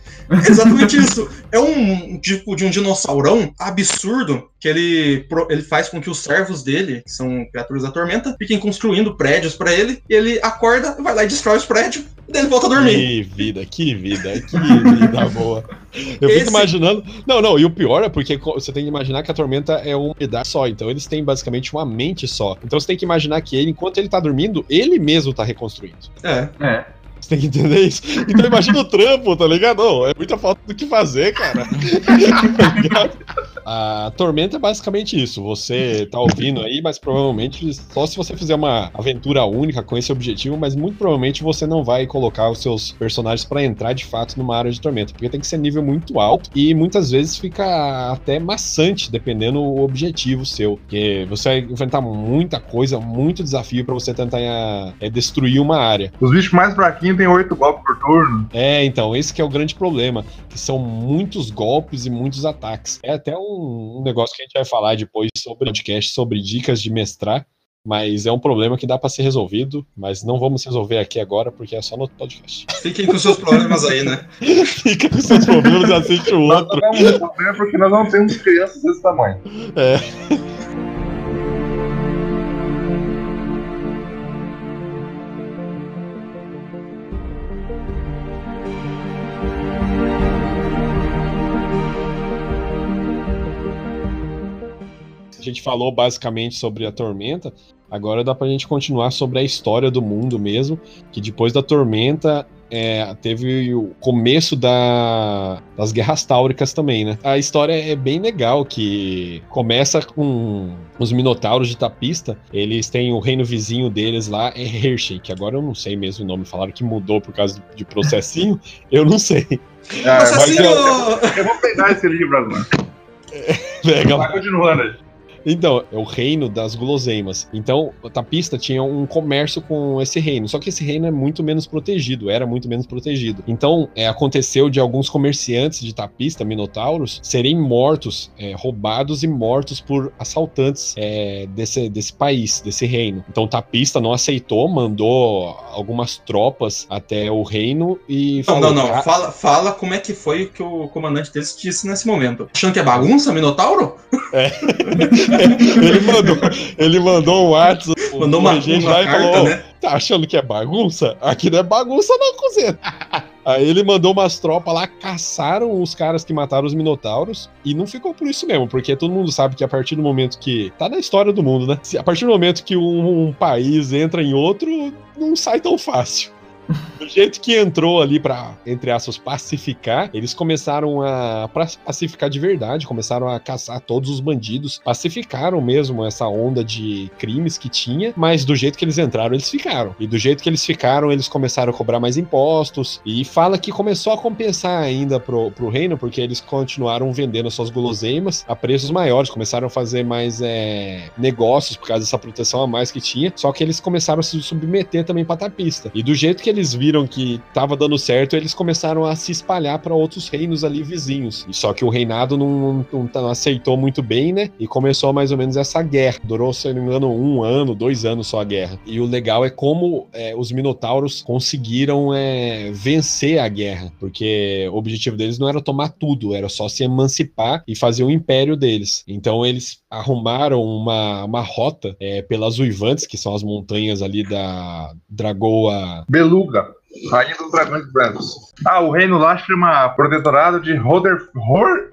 Exatamente isso. É um tipo de um dinossaurão absurdo que ele, ele faz com que os servos dele, que são criaturas da tormenta, fiquem construindo prédios pra ele, e ele acorda, vai lá e destrói os prédios, e daí ele volta a dormir. Que vida, que vida, que vida boa. Eu Esse- fico imaginando. Não, não, e o pior é porque você tem que imaginar que a tormenta é uma unidade só. Então eles têm basicamente uma mente só. Então você tem que imaginar que ele, enquanto ele tá dormindo, ele mesmo tá reconstruindo. É. É. Você tem que entender isso? Então imagina o trampo, tá ligado? Não, é muita falta do que fazer, cara. Tá? A tormenta é basicamente isso. Você tá ouvindo aí, mas provavelmente só se você fizer uma aventura única com esse objetivo, mas muito provavelmente você não vai colocar os seus personagens pra entrar de fato numa área de tormenta, porque tem que ser nível muito alto e muitas vezes fica até maçante dependendo do objetivo seu, porque você vai enfrentar muita coisa, muito desafio pra você tentar é, destruir uma área. Os bichos mais fraquinhos têm oito golpes por turno. É, então, esse que é o grande problema, que são muitos golpes e muitos ataques. É até um, um negócio que a gente vai falar depois sobre podcast, sobre dicas de mestrar, mas é um problema que dá pra ser resolvido, mas não vamos resolver aqui agora porque é só no podcast. Fiquem com seus problemas aí, né? Fica com seus problemas e assiste o Nós outro. não vamos resolver porque nós não temos crianças desse tamanho. É. gente falou basicamente sobre a tormenta. Agora dá pra gente continuar sobre a história do mundo mesmo. Que depois da tormenta é, teve o começo da, das guerras táuricas também, né? A história é bem legal, que começa com os minotauros de Tapista. Eles têm o reino vizinho deles lá, é Hershey, que agora eu não sei mesmo o nome. Falaram que mudou por causa de processinho. eu não sei. Ah, mas eu, eu vou pegar esse livro, mano. Pega Vai continuando aí. Então, é o reino das guloseimas. Então, o Tapista tinha um comércio com esse reino. Só que esse reino é muito menos protegido, era muito menos protegido. Então, é, aconteceu de alguns comerciantes de Tapista, minotauros, serem mortos, é, roubados e mortos por assaltantes é, desse, desse país, desse reino. Então, Tapista não aceitou, mandou algumas tropas até o reino e Não, falou, não, não. "Ca- Fala, fala como é que foi o que o comandante deles disse nesse momento. Achando que é bagunça, Minotauro? ele mandou, ele mandou um WhatsApp, Mandou uma, gente uma lá e carta, falou: "Ô, né? Tá achando que é bagunça? Aqui não é bagunça, não, cozeiro. Aí ele mandou umas tropas lá, caçaram os caras que mataram os Minotauros e não ficou por isso mesmo, porque todo mundo sabe que a partir do momento que. Tá na história do mundo, né? A partir do momento que um, um país entra em outro, não sai tão fácil. Do jeito que entrou ali pra, entre aspas, pacificar, eles começaram a pacificar de verdade, começaram a caçar todos os bandidos, pacificaram mesmo essa onda de crimes que tinha, mas do jeito que eles entraram, eles ficaram. E do jeito que eles ficaram, eles começaram a cobrar mais impostos, e fala que começou a compensar ainda pro, pro reino, porque eles continuaram vendendo suas guloseimas a preços maiores, começaram a fazer mais é, negócios por causa dessa proteção a mais que tinha, só que eles começaram a se submeter também pra tapista. E do jeito que eles viram que tava dando certo, eles começaram a se espalhar para outros reinos ali vizinhos. Só que o reinado não, não, não aceitou muito bem, né? E começou mais ou menos essa guerra. Durou, se não me engano, um ano, dois anos só a guerra. E o legal é como é, os minotauros conseguiram é, vencer a guerra. Porque o objetivo deles não era tomar tudo, era só se emancipar e fazer o império deles. Então eles arrumaram uma, uma rota é, pelas Uivantes, que são as montanhas ali da Dragoa. Beluga, rainha dos dragões brancos. Ah, o reino lá chama Protetorado de Roder,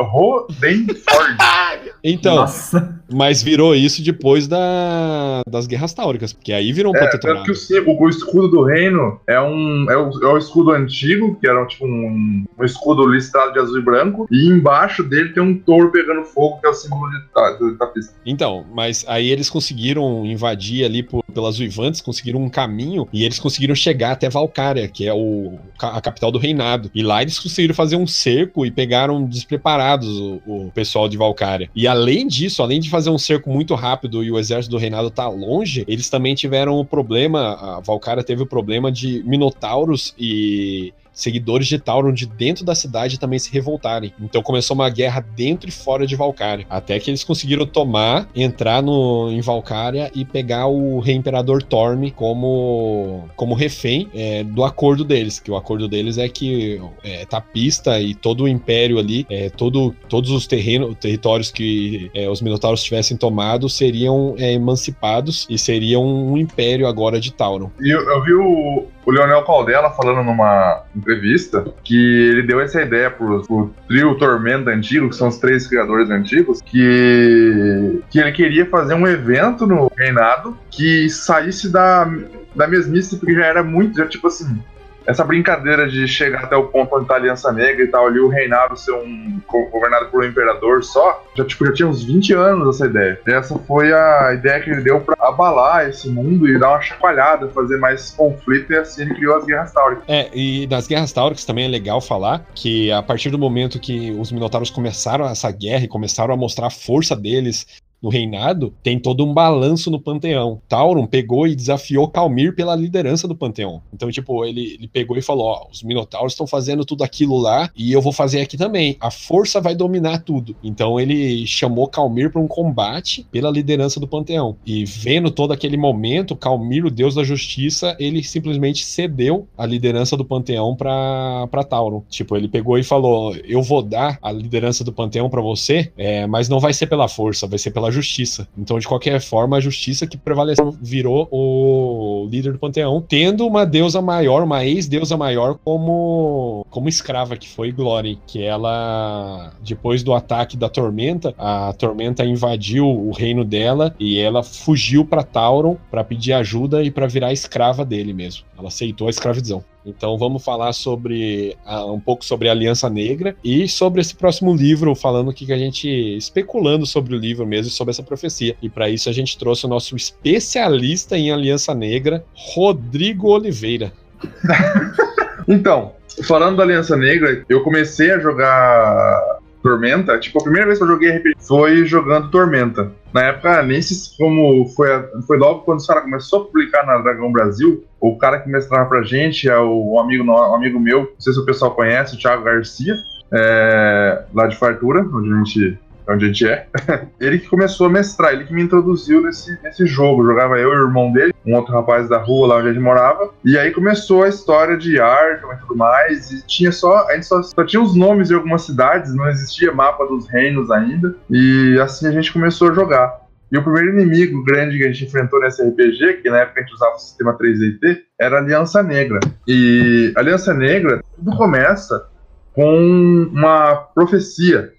Rodenford. Então, Nossa. Mas virou isso depois da, das guerras táuricas, porque aí virou um É, protetorado. que o, o escudo do reino é um é o, é o escudo antigo, que era tipo um, um escudo listado de azul e branco, e embaixo dele tem um touro pegando fogo, que é o símbolo de, ta- do Tapista. Então, mas aí eles conseguiram invadir ali por- pelas Uivantes, conseguiram um caminho e eles conseguiram chegar até Valcária, que é o, a capital do reinado. E lá eles conseguiram fazer um cerco e pegaram despreparados o, o pessoal de Valcária. E além disso, além de fazer um cerco muito rápido e o exército do reinado tá longe, eles também tiveram o problema, a Valcária teve o problema de minotauros e seguidores de Tauron de dentro da cidade também se revoltarem. Então começou uma guerra dentro e fora de Valcária. Até que eles conseguiram tomar, entrar no, em Valcária e pegar o rei imperador Torme como, como refém é, do acordo deles. Que o acordo deles é que é, Tapista e todo o império ali, é, todo, todos os terrenos, territórios que é, os Minotauros tivessem tomado seriam é, emancipados e seriam um império agora de Tauron. Eu, eu vi o, o Leonel Caldela falando numa entrevista que ele deu essa ideia pro, pro trio Tormenta antigo, que são os três criadores antigos, que, que ele queria fazer um evento no reinado que saísse da, da mesmice, porque já era muito, já tipo assim. Essa brincadeira de chegar até o ponto onde tá a Aliança Negra e tal, ali o reinado ser um go- governado por um imperador só, já, tipo, já tinha uns 20 anos essa ideia. Essa foi a ideia que ele deu pra abalar esse mundo e dar uma chacoalhada, fazer mais conflito, e assim ele criou as Guerras Táuricas. É, e nas Guerras Táuricas também é legal falar que a partir do momento que os Minotauros começaram essa guerra e começaram a mostrar a força deles no reinado, tem todo um balanço no panteão. Tauron pegou e desafiou Calmir pela liderança do panteão. Então, tipo, ele, ele pegou e falou: Ó, os Minotauros estão fazendo tudo aquilo lá e eu vou fazer aqui também. A força vai dominar tudo. Então, ele chamou Calmir para um combate pela liderança do panteão. E vendo todo aquele momento, Calmir, o deus da justiça, ele simplesmente cedeu a liderança do panteão pra Tauron. Tipo, ele pegou e falou: Eu vou dar a liderança do panteão pra você, é, mas não vai ser pela força, vai ser pela justiça. Então, de qualquer forma, a justiça que prevaleceu virou o líder do panteão, tendo uma deusa maior, uma ex-deusa maior como, como escrava, que foi Glory, que ela, depois do ataque da Tormenta, a Tormenta invadiu o reino dela e ela fugiu pra Tauron pra pedir ajuda e pra virar escrava dele mesmo. Ela aceitou a escravidão. Então vamos falar sobre um pouco sobre a Aliança Negra e sobre esse próximo livro, falando o que que a gente especulando sobre o livro mesmo, e sobre essa profecia. E para isso a gente trouxe o nosso especialista em Aliança Negra, Rodrigo Oliveira. Então, falando da Aliança Negra, eu comecei a jogar Tormenta. Tipo, a primeira vez que eu joguei RPG foi jogando Tormenta. Na época, nem se como foi, foi logo quando os caras começou a publicar na Dragão Brasil. O cara que mestrava pra gente é o, amigo, um amigo meu, não sei se o pessoal conhece, o Thiago Garcia, é, lá de Fartura, onde a gente, onde a gente é. ele que começou a mestrar, ele que me introduziu nesse, nesse jogo. Jogava eu e o irmão dele, um outro rapaz da rua lá onde a gente morava. E aí começou a história de Arkham e tudo mais. E tinha só. A gente só, só tinha os nomes de algumas cidades, não existia mapa dos reinos ainda. E assim a gente começou a jogar. E o primeiro inimigo grande que a gente enfrentou nesse RPG, que na época a gente usava o sistema 3DT, era a Aliança Negra. E a Aliança Negra, tudo começa com uma profecia.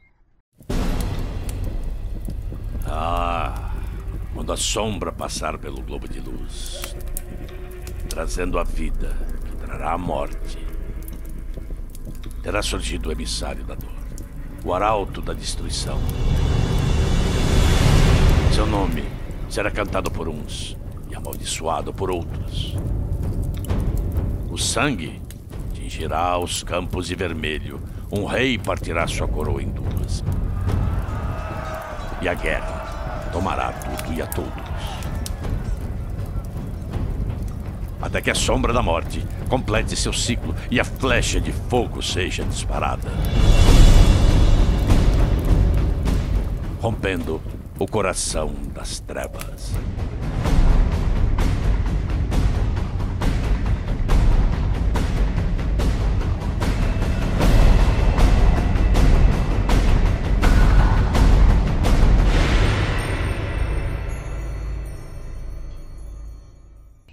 Quando a sombra passar pelo globo de luz, trazendo a vida que trará a morte, terá surgido o emissário da dor, o arauto da destruição. Seu nome será cantado por uns e amaldiçoado por outros. O sangue tingirá os campos de vermelho. Um rei partirá sua coroa em duas. E a guerra tomará tudo e a todos. Até que a sombra da morte complete seu ciclo e a flecha de fogo seja disparada. Rompendo o coração das trevas.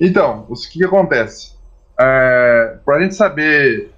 Então, o que, que acontece? É, para a gente saber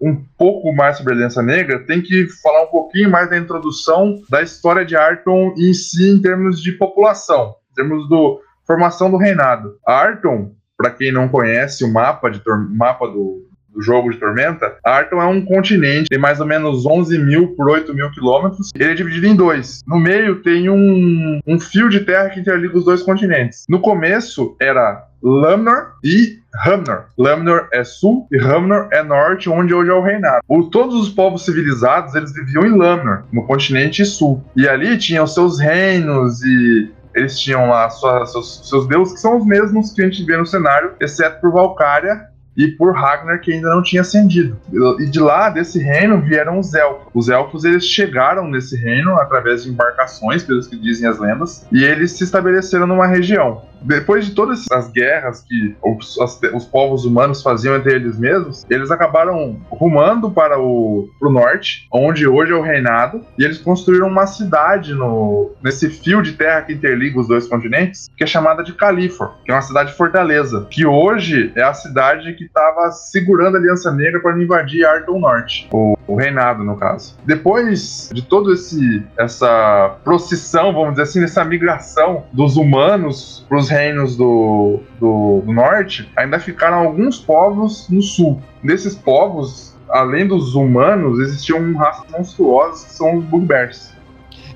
um pouco mais sobre a Aliança Negra, tem que falar um pouquinho mais da introdução da história de Arton em si, em termos de população, em termos do formação do reinado. Arton, para quem não conhece o mapa, de, mapa do, do jogo de Tormenta, Arton é um continente, tem mais ou menos 11 mil por 8 mil quilômetros. Ele é dividido em dois. No meio tem um, um fio de terra que interliga os dois continentes. No começo era Lamnor e Hamnor. Lamnor é sul e Hamnor é norte, onde hoje é o reinado. O- todos os povos civilizados eles viviam em Lamnor, no continente sul. E ali tinham seus reinos e eles tinham lá sua- seus, seus deuses, que são os mesmos que a gente vê no cenário, exceto por Valkyria e por Ragnar, que ainda não tinha ascendido. E de lá, desse reino, vieram os elfos. Os elfos, eles chegaram nesse reino através de embarcações, pelos que dizem as lendas, e eles se estabeleceram numa região. Depois de todas as guerras que os, as- os povos humanos faziam entre eles mesmos, eles acabaram rumando para o norte, onde hoje é o reinado, e eles construíram uma cidade no, nesse fio de terra que interliga os dois continentes, que é chamada de Califor, que é uma cidade fortaleza, que hoje é a cidade que que estava segurando a Aliança Negra para invadir Arton Norte, o, o reinado no caso. Depois de todo esse essa procissão, vamos dizer assim, essa migração dos humanos para os reinos do, do, do norte, ainda ficaram alguns povos no sul. Desses povos, além dos humanos, existiam raças monstruosas que são os bugbears.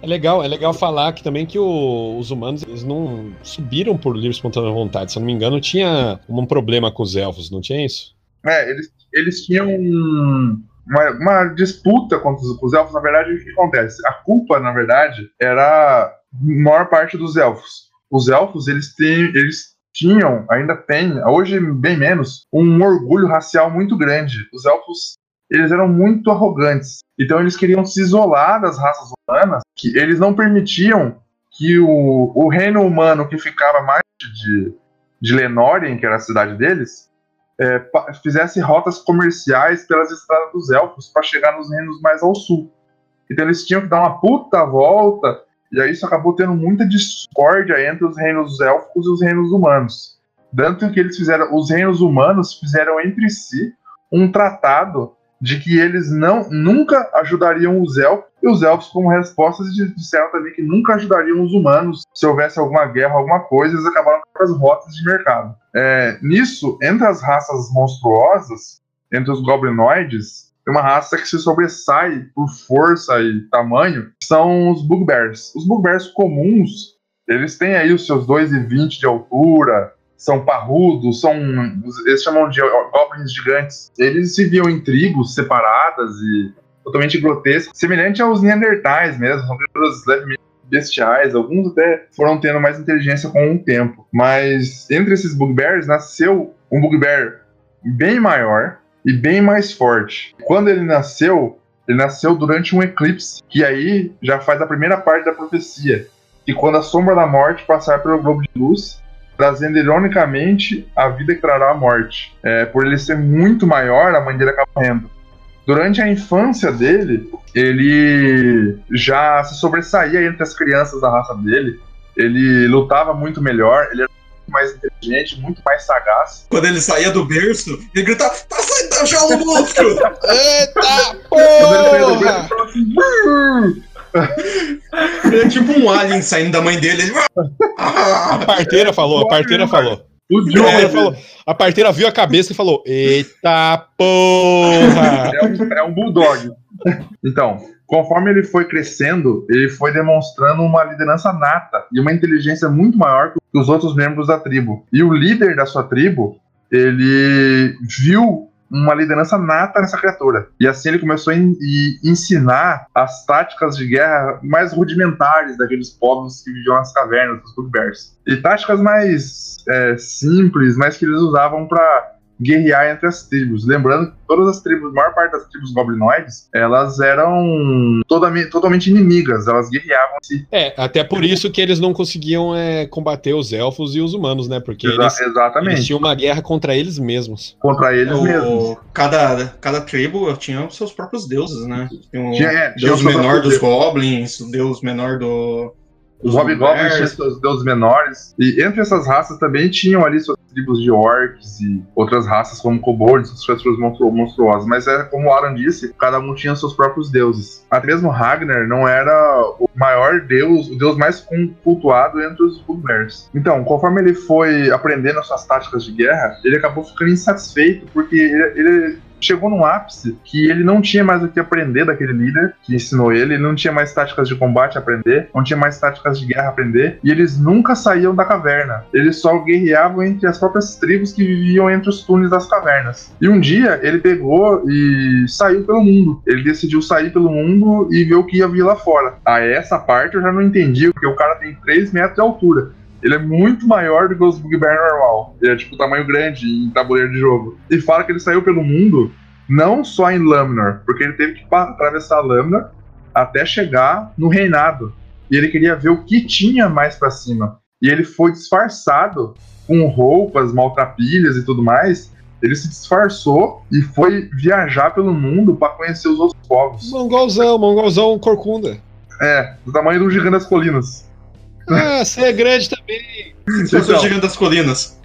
É legal, é legal falar que também que o- os humanos eles não subiram por livre espontânea vontade. Se eu não me engano, tinha um problema com os elfos, não tinha isso? É, eles, eles tinham um- uma, uma disputa contra os, os elfos. Na verdade, o que acontece? A culpa, na verdade, era maior parte dos elfos. Os elfos, eles, têm, eles tinham, ainda têm, hoje bem menos, um orgulho racial muito grande. Os elfos, eles eram muito arrogantes. Então, eles queriam se isolar das raças humanas, que eles não permitiam que o, o reino humano que ficava mais de, de Lenórien, que era a cidade deles, é, fizesse rotas comerciais pelas estradas dos elfos para chegar nos reinos mais ao sul. Então eles tinham que dar uma puta volta, e aí isso acabou tendo muita discórdia entre os reinos élficos e os reinos humanos. Tanto que eles fizeram, os reinos humanos fizeram entre si um tratado de que eles não nunca ajudariam os elfos, e os elfos, como resposta, di- disseram também que nunca ajudariam os humanos se houvesse alguma guerra, alguma coisa, eles acabaram com as rotas de mercado. É, nisso, entre as raças monstruosas, entre os goblinoides, tem uma raça que se sobressai por força e tamanho, são os bugbears. Os bugbears comuns, eles têm aí os seus 2,20 de altura, são parrudos, são. Eles chamam de goblins gigantes. Eles viviam em tribos separadas e totalmente grotescas, semelhante aos Neandertais mesmo, são criaturas levemente bestiais, alguns até foram tendo mais inteligência com o tempo. Mas entre esses bugbears nasceu um bugbear bem maior e bem mais forte. Quando ele nasceu, ele nasceu durante um eclipse, que aí já faz a primeira parte da profecia. Que quando a sombra da morte passar pelo globo de luz, trazendo ironicamente a vida que trará a morte. É, por ele ser muito maior, a mãe dele acaba morrendo. Durante a infância dele, ele já se sobressaía entre as crianças da raça dele. Ele lutava muito melhor, ele era muito mais inteligente, muito mais sagaz. Quando ele saía do berço, ele gritava: Tá saindo da jaula, monstro! Eita Quando ele saía do berço, porra! ele falava assim. Ele é tipo um alien saindo da mãe dele. Ele... A parteira falou, a parteira falou. O John parteira, falou. a parteira viu a cabeça e falou: Eita porra! é um, é um bulldog. Então, conforme ele foi crescendo, ele foi demonstrando uma liderança nata e uma inteligência muito maior que os outros membros da tribo. E o líder da sua tribo, ele viu uma liderança nata nessa criatura. E assim ele começou a e ensinar as táticas de guerra mais rudimentares daqueles povos que viviam nas cavernas, dos bugbears. E táticas mais é, simples, mas que eles usavam para guerrear entre as tribos. Lembrando que todas as tribos, a maior parte das tribos goblinoides, elas eram totalmente, totalmente inimigas, elas guerreavam se É, até por isso que eles não conseguiam é, combater os elfos e os humanos, né? Porque Exa- eles, exatamente eles tinham uma guerra contra eles mesmos. contra eles mesmos. O- cada, cada tribo tinha os seus próprios deuses, né? Tinha o Tinha- é, tinha deus menor dos deus. goblins, o deus menor do. Os hobgoblins tinham seus deuses menores. E entre essas raças também tinham ali suas tribos de orcs e outras raças como kobolds, outras criaturas monstru monstruosas. Mas é como o Alan disse, cada um tinha seus próprios deuses. Até mesmo Ragnar não era o maior deus, o deus mais cultuado entre os bugbears. Então, conforme ele foi aprendendo as suas táticas de guerra, ele acabou ficando insatisfeito porque ele, ele chegou num ápice que ele não tinha mais o que aprender daquele líder que ensinou ele, ele não tinha mais táticas de combate a aprender, não tinha mais táticas de guerra a aprender, e eles nunca saíam da caverna. Eles só guerreavam entre as próprias tribos que viviam entre os túneis das cavernas. E um dia ele pegou e saiu pelo mundo. Ele decidiu sair pelo mundo e ver o que ia vir lá fora. A essa parte eu já não entendi, porque o cara tem 3 metros de altura. Ele é muito maior do que os Bugbear normal. Ele é tipo tamanho grande em tabuleiro de jogo. E fala que ele saiu pelo mundo não só em Lamnor, porque ele teve que atravessar Lamnor até chegar no reinado. E ele queria ver o que tinha mais pra cima. E ele foi disfarçado com roupas, maltrapilhas e tudo mais. Ele se disfarçou e foi viajar pelo mundo pra conhecer os outros povos. Mongolzão, mongolzão corcunda. É, do tamanho do gigante das colinas. Ah, você é grande também. Fosse o Então, gigante das colinas.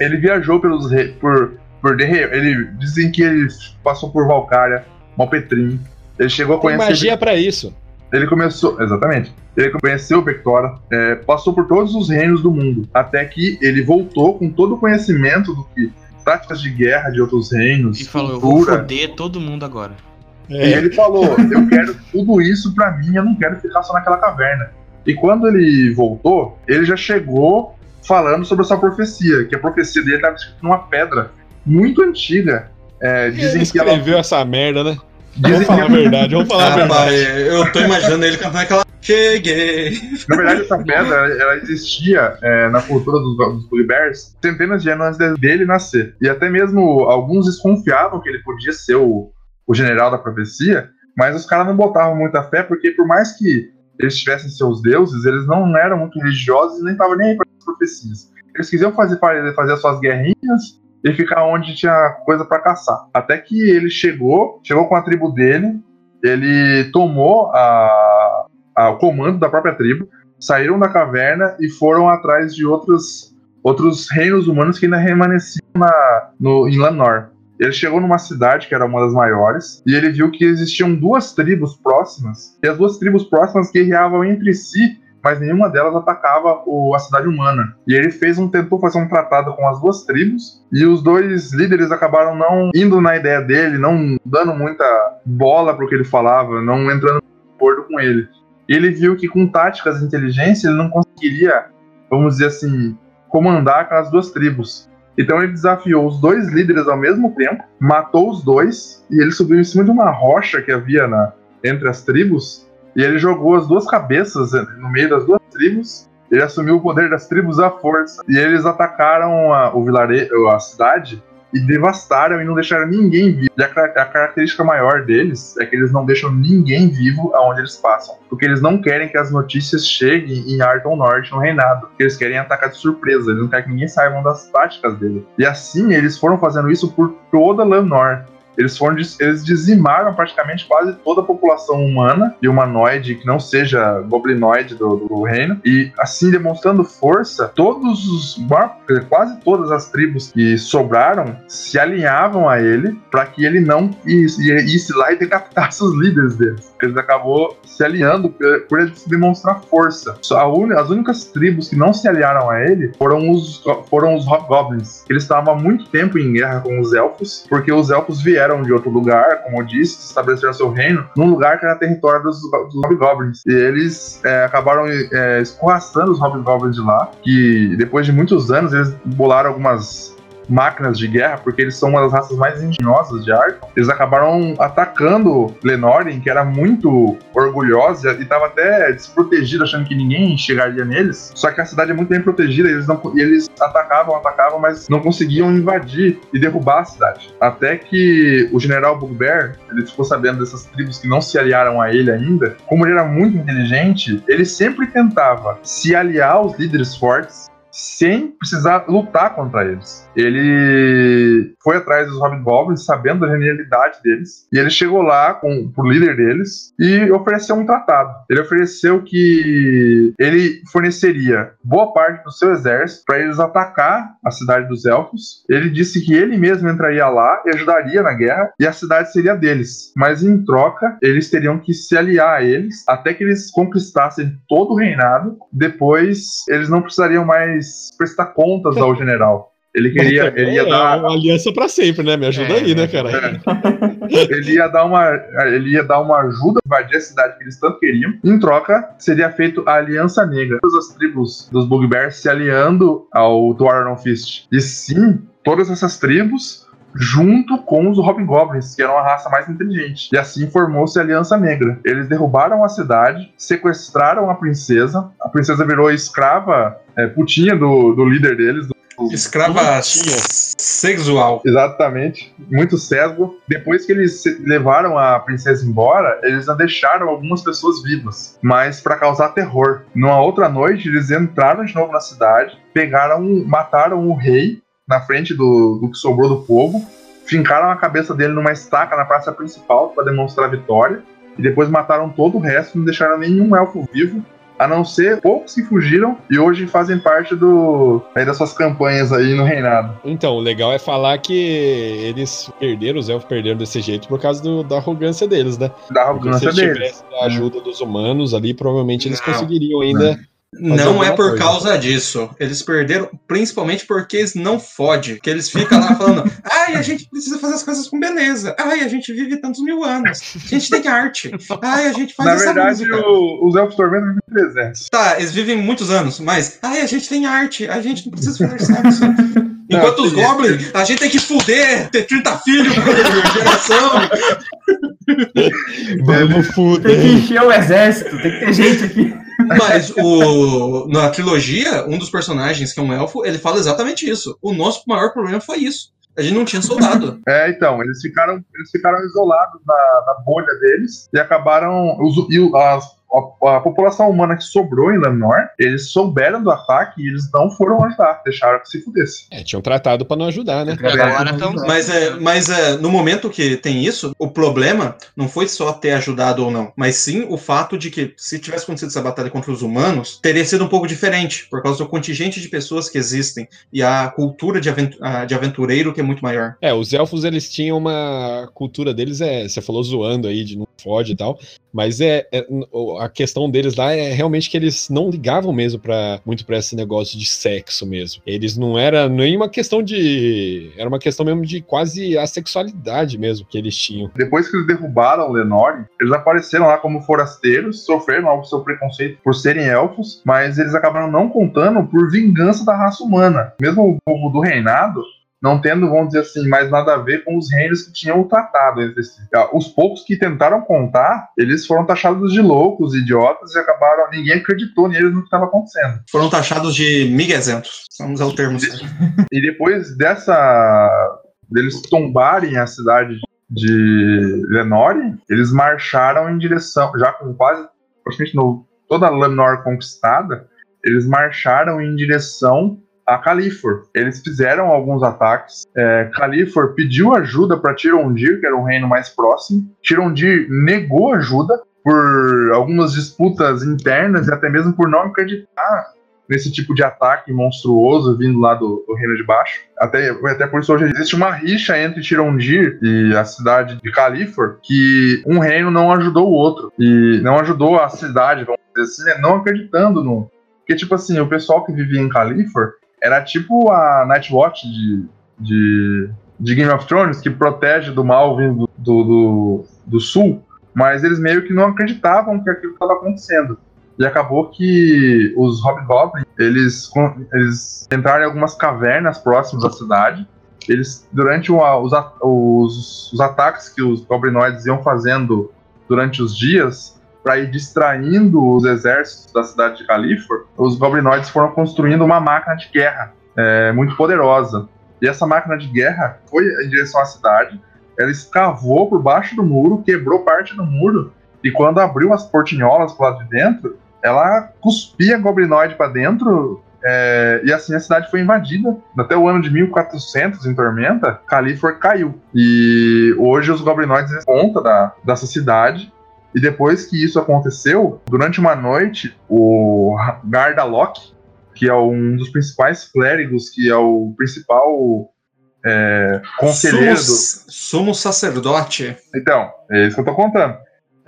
ele viajou pelos re- por por ele dizem que ele passou por Valkyria, Malpetrim. Ele chegou a Tem conhecer. magia pra isso. Ele começou. Exatamente. Ele conheceu Vectora, é, passou por todos os reinos do mundo. Até que ele voltou com todo o conhecimento do que. Táticas de guerra de outros reinos. E falou, eu vou cultura. foder todo mundo agora. E ele falou: Eu quero tudo isso pra mim, eu não quero ficar só naquela caverna. E quando ele voltou, ele já chegou falando sobre essa profecia, que a profecia dele estava escrita numa pedra muito antiga. É, dizem Ele que ela. escreveu essa merda, né? Dizem Vamos falar a verdade, vamos falar a Rapaz, verdade. eu tô imaginando ele cantando aquela. Cheguei! Na verdade, essa pedra ela, existia é, na cultura dos, dos Bugbears centenas de anos antes dele nascer. E até mesmo alguns desconfiavam que ele podia ser o, o general da profecia, mas os caras não botavam muita fé, porque por mais que eles tivessem seus deuses, eles não eram muito religiosos e nem estavam nem aí para as profecias. Eles quisiam fazer, fazer as suas guerrinhas e ficar onde tinha coisa para caçar. Até que ele chegou, chegou com a tribo dele, ele tomou a, a- o comando da própria tribo, saíram da caverna e foram atrás de outros, outros reinos humanos que ainda remanesciam na, no, em Lanor. Ele chegou numa cidade que era uma das maiores e ele viu que existiam duas tribos próximas e as duas tribos próximas guerreavam entre si, mas nenhuma delas atacava o- a cidade humana. E ele fez um tentou fazer um tratado com as duas tribos e os dois líderes acabaram não indo na ideia dele, não dando muita bola para o que ele falava, não entrando em acordo com ele. E ele viu que com táticas de inteligência ele não conseguiria, vamos dizer assim, comandar aquelas duas tribos. Então ele desafiou os dois líderes ao mesmo tempo, matou os dois e ele subiu em cima de uma rocha que havia na, entre as tribos e ele jogou as duas cabeças no meio das duas tribos. Ele assumiu o poder das tribos à força e eles atacaram a, o vilarejo, a cidade e devastaram e não deixaram ninguém vivo. E a, a característica maior deles é que eles não deixam ninguém vivo aonde eles passam. Porque eles não querem que as notícias cheguem em Arton Norte, no reinado. Porque eles querem atacar de surpresa. Eles não querem que ninguém saiba das táticas dele. E assim eles foram fazendo isso por toda Lanor. Eles, foram, eles dizimaram praticamente quase toda a população humana e humanoide que não seja goblinoide do, do reino. E assim, demonstrando força, todos os. quase todas as tribos que sobraram se alinhavam a ele para que ele não isse, lá e decapitasse os líderes deles. Eles acabou se alinhando por, ele demonstrar força. As únicas tribos que não se aliaram a ele foram os, foram os Hobgoblins. Eles estavam há muito tempo em guerra com os elfos, porque os elfos vieram de outro lugar, como eu disse, estabeleceram seu reino, num lugar que era território dos, dos Hobgoblins. E eles é, acabaram é, escorraçando os Hobgoblins de lá, que depois de muitos anos eles bolaram algumas máquinas de guerra, porque eles são uma das raças mais engenhosas de Arkham. Eles acabaram atacando Lenórien, que era muito orgulhosa e estava até desprotegida, achando que ninguém chegaria neles. Só que a cidade é muito bem protegida, e eles, não, e eles atacavam, atacavam, mas não conseguiam invadir e derrubar a cidade. Até que o general Bugbear, ele ficou sabendo dessas tribos que não se aliaram a ele ainda. Como ele era muito inteligente, ele sempre tentava se aliar aos líderes fortes sem precisar lutar contra eles. Ele foi atrás dos Hobgoblins, sabendo da genialidade deles, e ele chegou lá com o líder deles e ofereceu um tratado. Ele ofereceu que ele forneceria boa parte do seu exército para eles atacar a cidade dos elfos. Ele disse que ele mesmo entraria lá e ajudaria na guerra, e a cidade seria deles. Mas em troca, eles teriam que se aliar a eles até que eles conquistassem todo o reinado. Depois, eles não precisariam mais prestar contas ao general. Ele queria, ele ia é dar, uma aliança pra sempre, né? Me ajuda É, aí, né, é, cara? ele ia dar uma, ele ia dar uma ajuda para invadir a cidade que eles tanto queriam. Em troca, seria feito a Aliança Negra. Todas as tribos dos Bugbears se aliando ao Dwarven Fist. E sim, todas essas tribos junto com os Hobgoblins, que eram a raça mais inteligente. E assim formou-se a Aliança Negra. Eles derrubaram a cidade, sequestraram a princesa. A princesa virou escrava, é, putinha do, do líder deles, do Escrava sexual. Exatamente, muito cego. Depois que eles levaram a princesa embora, eles a deixaram algumas pessoas vivas, mas para causar terror. Numa outra noite, eles entraram de novo na cidade, pegaram, mataram o rei na frente do, do que sobrou do povo, fincaram a cabeça dele numa estaca na praça principal para demonstrar a vitória, e depois mataram todo o resto, não deixaram nenhum elfo vivo a não ser poucos que fugiram e hoje fazem parte do aí das suas campanhas aí no reinado. Então, o legal é falar que eles perderam, os elfos perderam desse jeito por causa do- da arrogância deles, né? Da Porque se arrogância eles deles. tivessem a ajuda dos humanos ali, provavelmente eles Não. conseguiriam ainda. Não alguma é por coisa. causa disso. Eles perderam principalmente porque eles não fodem. Que eles ficam lá falando: ai, a gente precisa fazer as coisas com beleza. Ai, a gente vive tantos mil anos. A gente tem arte. Ai, a gente faz Na essa verdade, música. o- os elfos tormentos vivem 300. Tá, eles vivem muitos anos, mas ai, a gente tem arte. A gente não precisa fazer sexo. Enquanto os goblins, a gente tem que fuder, ter 30 filhos por geração. Vamos Tem que fuder. encher o exército, tem que ter gente aqui. Mas o, na trilogia, um dos personagens, que é um elfo, ele fala exatamente isso. O nosso maior problema foi isso. A gente não tinha soldado. É, então, eles ficaram, eles ficaram isolados na, na bolha deles e acabaram. Os, e as- a, a população humana que sobrou em Lenor, eles souberam do ataque e eles não foram ajudar, deixaram que se fudesse. É, tinham tratado pra não ajudar, né? Agora. Mas, é, mas é, no momento que tem isso, o problema não foi só ter ajudado ou não, mas sim o fato de que, se tivesse acontecido essa batalha contra os humanos, teria sido um pouco diferente, por causa do contingente de pessoas que existem e a cultura de, aventu- ah, de aventureiro que é muito maior. É, os elfos eles tinham uma cultura deles, é, você falou zoando aí de não fode e tal, mas é, é- o- a questão deles lá é realmente que eles não ligavam mesmo para muito pra esse negócio de sexo mesmo. Eles não era nem uma questão de, era uma questão mesmo de quase a sexualidade mesmo que eles tinham. Depois que eles derrubaram Lenore, eles apareceram lá como forasteiros, sofreram algo seu preconceito por serem elfos, mas eles acabaram não contando por vingança da raça humana. Mesmo o povo do reinado não tendo, vamos dizer assim, mais nada a ver com os reinos que tinham o tratado entre si. Ah, Os poucos que tentaram contar, eles foram taxados de loucos, idiotas, e acabaram. Ninguém acreditou neles no que estava acontecendo. Foram taxados de miguezentos. Vamos usar o termo certo. E depois dessa. deles tombarem a cidade de Lenore, eles marcharam em direção, já com quase praticamente no, toda Lenore conquistada, eles marcharam em direção a Califor. Eles fizeram alguns ataques. É, Califor pediu ajuda para Tirondir, que era o reino mais próximo. Tirondir negou ajuda por algumas disputas internas e até mesmo por não acreditar nesse tipo de ataque monstruoso vindo lá do, do Reino de Baixo. Até, até por isso hoje existe uma rixa entre Tirondir e a cidade de Califor, que um reino não ajudou o outro. E não ajudou a cidade, vamos dizer assim, né, não acreditando no. Porque, tipo assim, o pessoal que vivia em Califor era tipo a Nightwatch de, de, de Game of Thrones, que protege do mal vindo do, do, do sul, mas eles meio que não acreditavam que aquilo estava acontecendo. E acabou que os Hobgoblins, eles, eles entraram em algumas cavernas próximas da cidade. Eles, durante o- os, os, os ataques que os goblinoides iam fazendo durante os dias, para ir distraindo os exércitos da cidade de Califor, os goblinoides foram construindo uma máquina de guerra é, muito poderosa. E essa máquina de guerra foi em direção à cidade, ela escavou por baixo do muro, quebrou parte do muro, e quando abriu as portinholas pro lado de dentro, ela cuspia goblinoide para dentro, é, e assim a cidade foi invadida. Até o ano de 1400, em Tormenta, Califor caiu. E hoje os goblinoides conta da, dessa cidade. E depois que isso aconteceu, durante uma noite, o Gardalok, que é um dos principais clérigos, que é o principal é, conselheiro Sumo, sumo sacerdote. então, é isso que eu tô contando.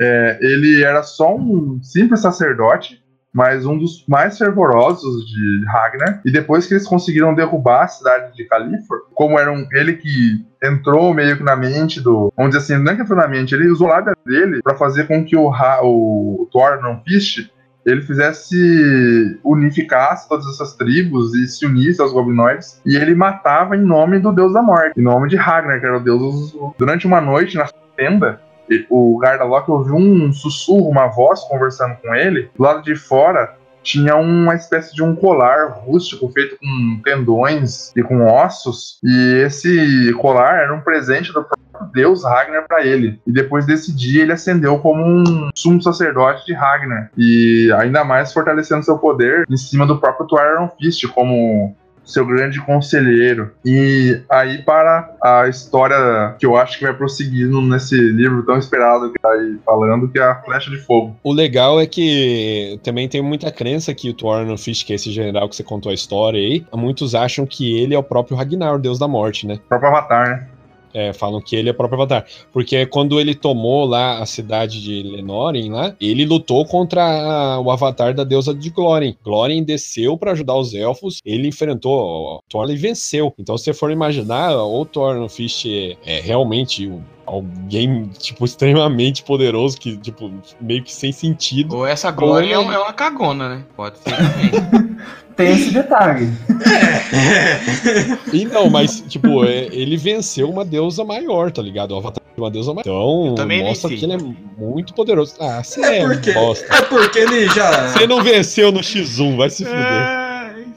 É, ele era só um simples sacerdote, mas um dos mais fervorosos de Ragnar. E depois que eles conseguiram derrubar a cidade de Califor, como era um, ele que entrou meio que na mente do. Vamos dizer assim, não é que entrou na mente, ele usou a lábia dele para fazer com que o, Ra- o, o Thor não Fist ele fizesse unificasse todas essas tribos e se unisse aos goblinoides e ele matava em nome do deus da morte, em nome de Ragnar, que era o deus dos- durante uma noite na tenda o Gardalok ouviu um sussurro, uma voz conversando com ele. Do lado de fora tinha uma espécie de um colar rústico feito com tendões e com ossos. E esse colar era um presente do próprio deus Ragnar para ele. E depois desse dia ele ascendeu como um sumo sacerdote de Ragnar. E ainda mais fortalecendo seu poder em cima do próprio Tuaron Fist, como seu grande conselheiro. E aí para a história que eu acho que vai prosseguindo nesse livro tão esperado que tá aí falando, que é a Flecha de Fogo. O legal é que também tem muita crença que o Thorno Fish, que é esse general que você contou a história aí, muitos acham que ele é o próprio Ragnar, o deus da morte, né? O próprio Avatar, né? É, falam que ele é o próprio Avatar. Porque quando ele tomou lá a cidade de Lenoren, lá, ele lutou contra a- o Avatar da deusa de Glórien. Glórien desceu pra ajudar os elfos, ele enfrentou Thor e venceu. Então, se você for imaginar, o Thor Fish é realmente um- alguém, tipo, extremamente poderoso, que, tipo, meio que sem sentido. Ou essa glória é, é uma cagona, né? Pode ser também. Tem esse detalhe. Então, mas, tipo, é- ele venceu uma deusa maior, tá ligado? O Avatar de uma deusa maior. Então, mostra que ele é muito poderoso. Ah, você É é, porque, bosta. é porque ele já. Você não venceu no X1, vai se fuder. Ai,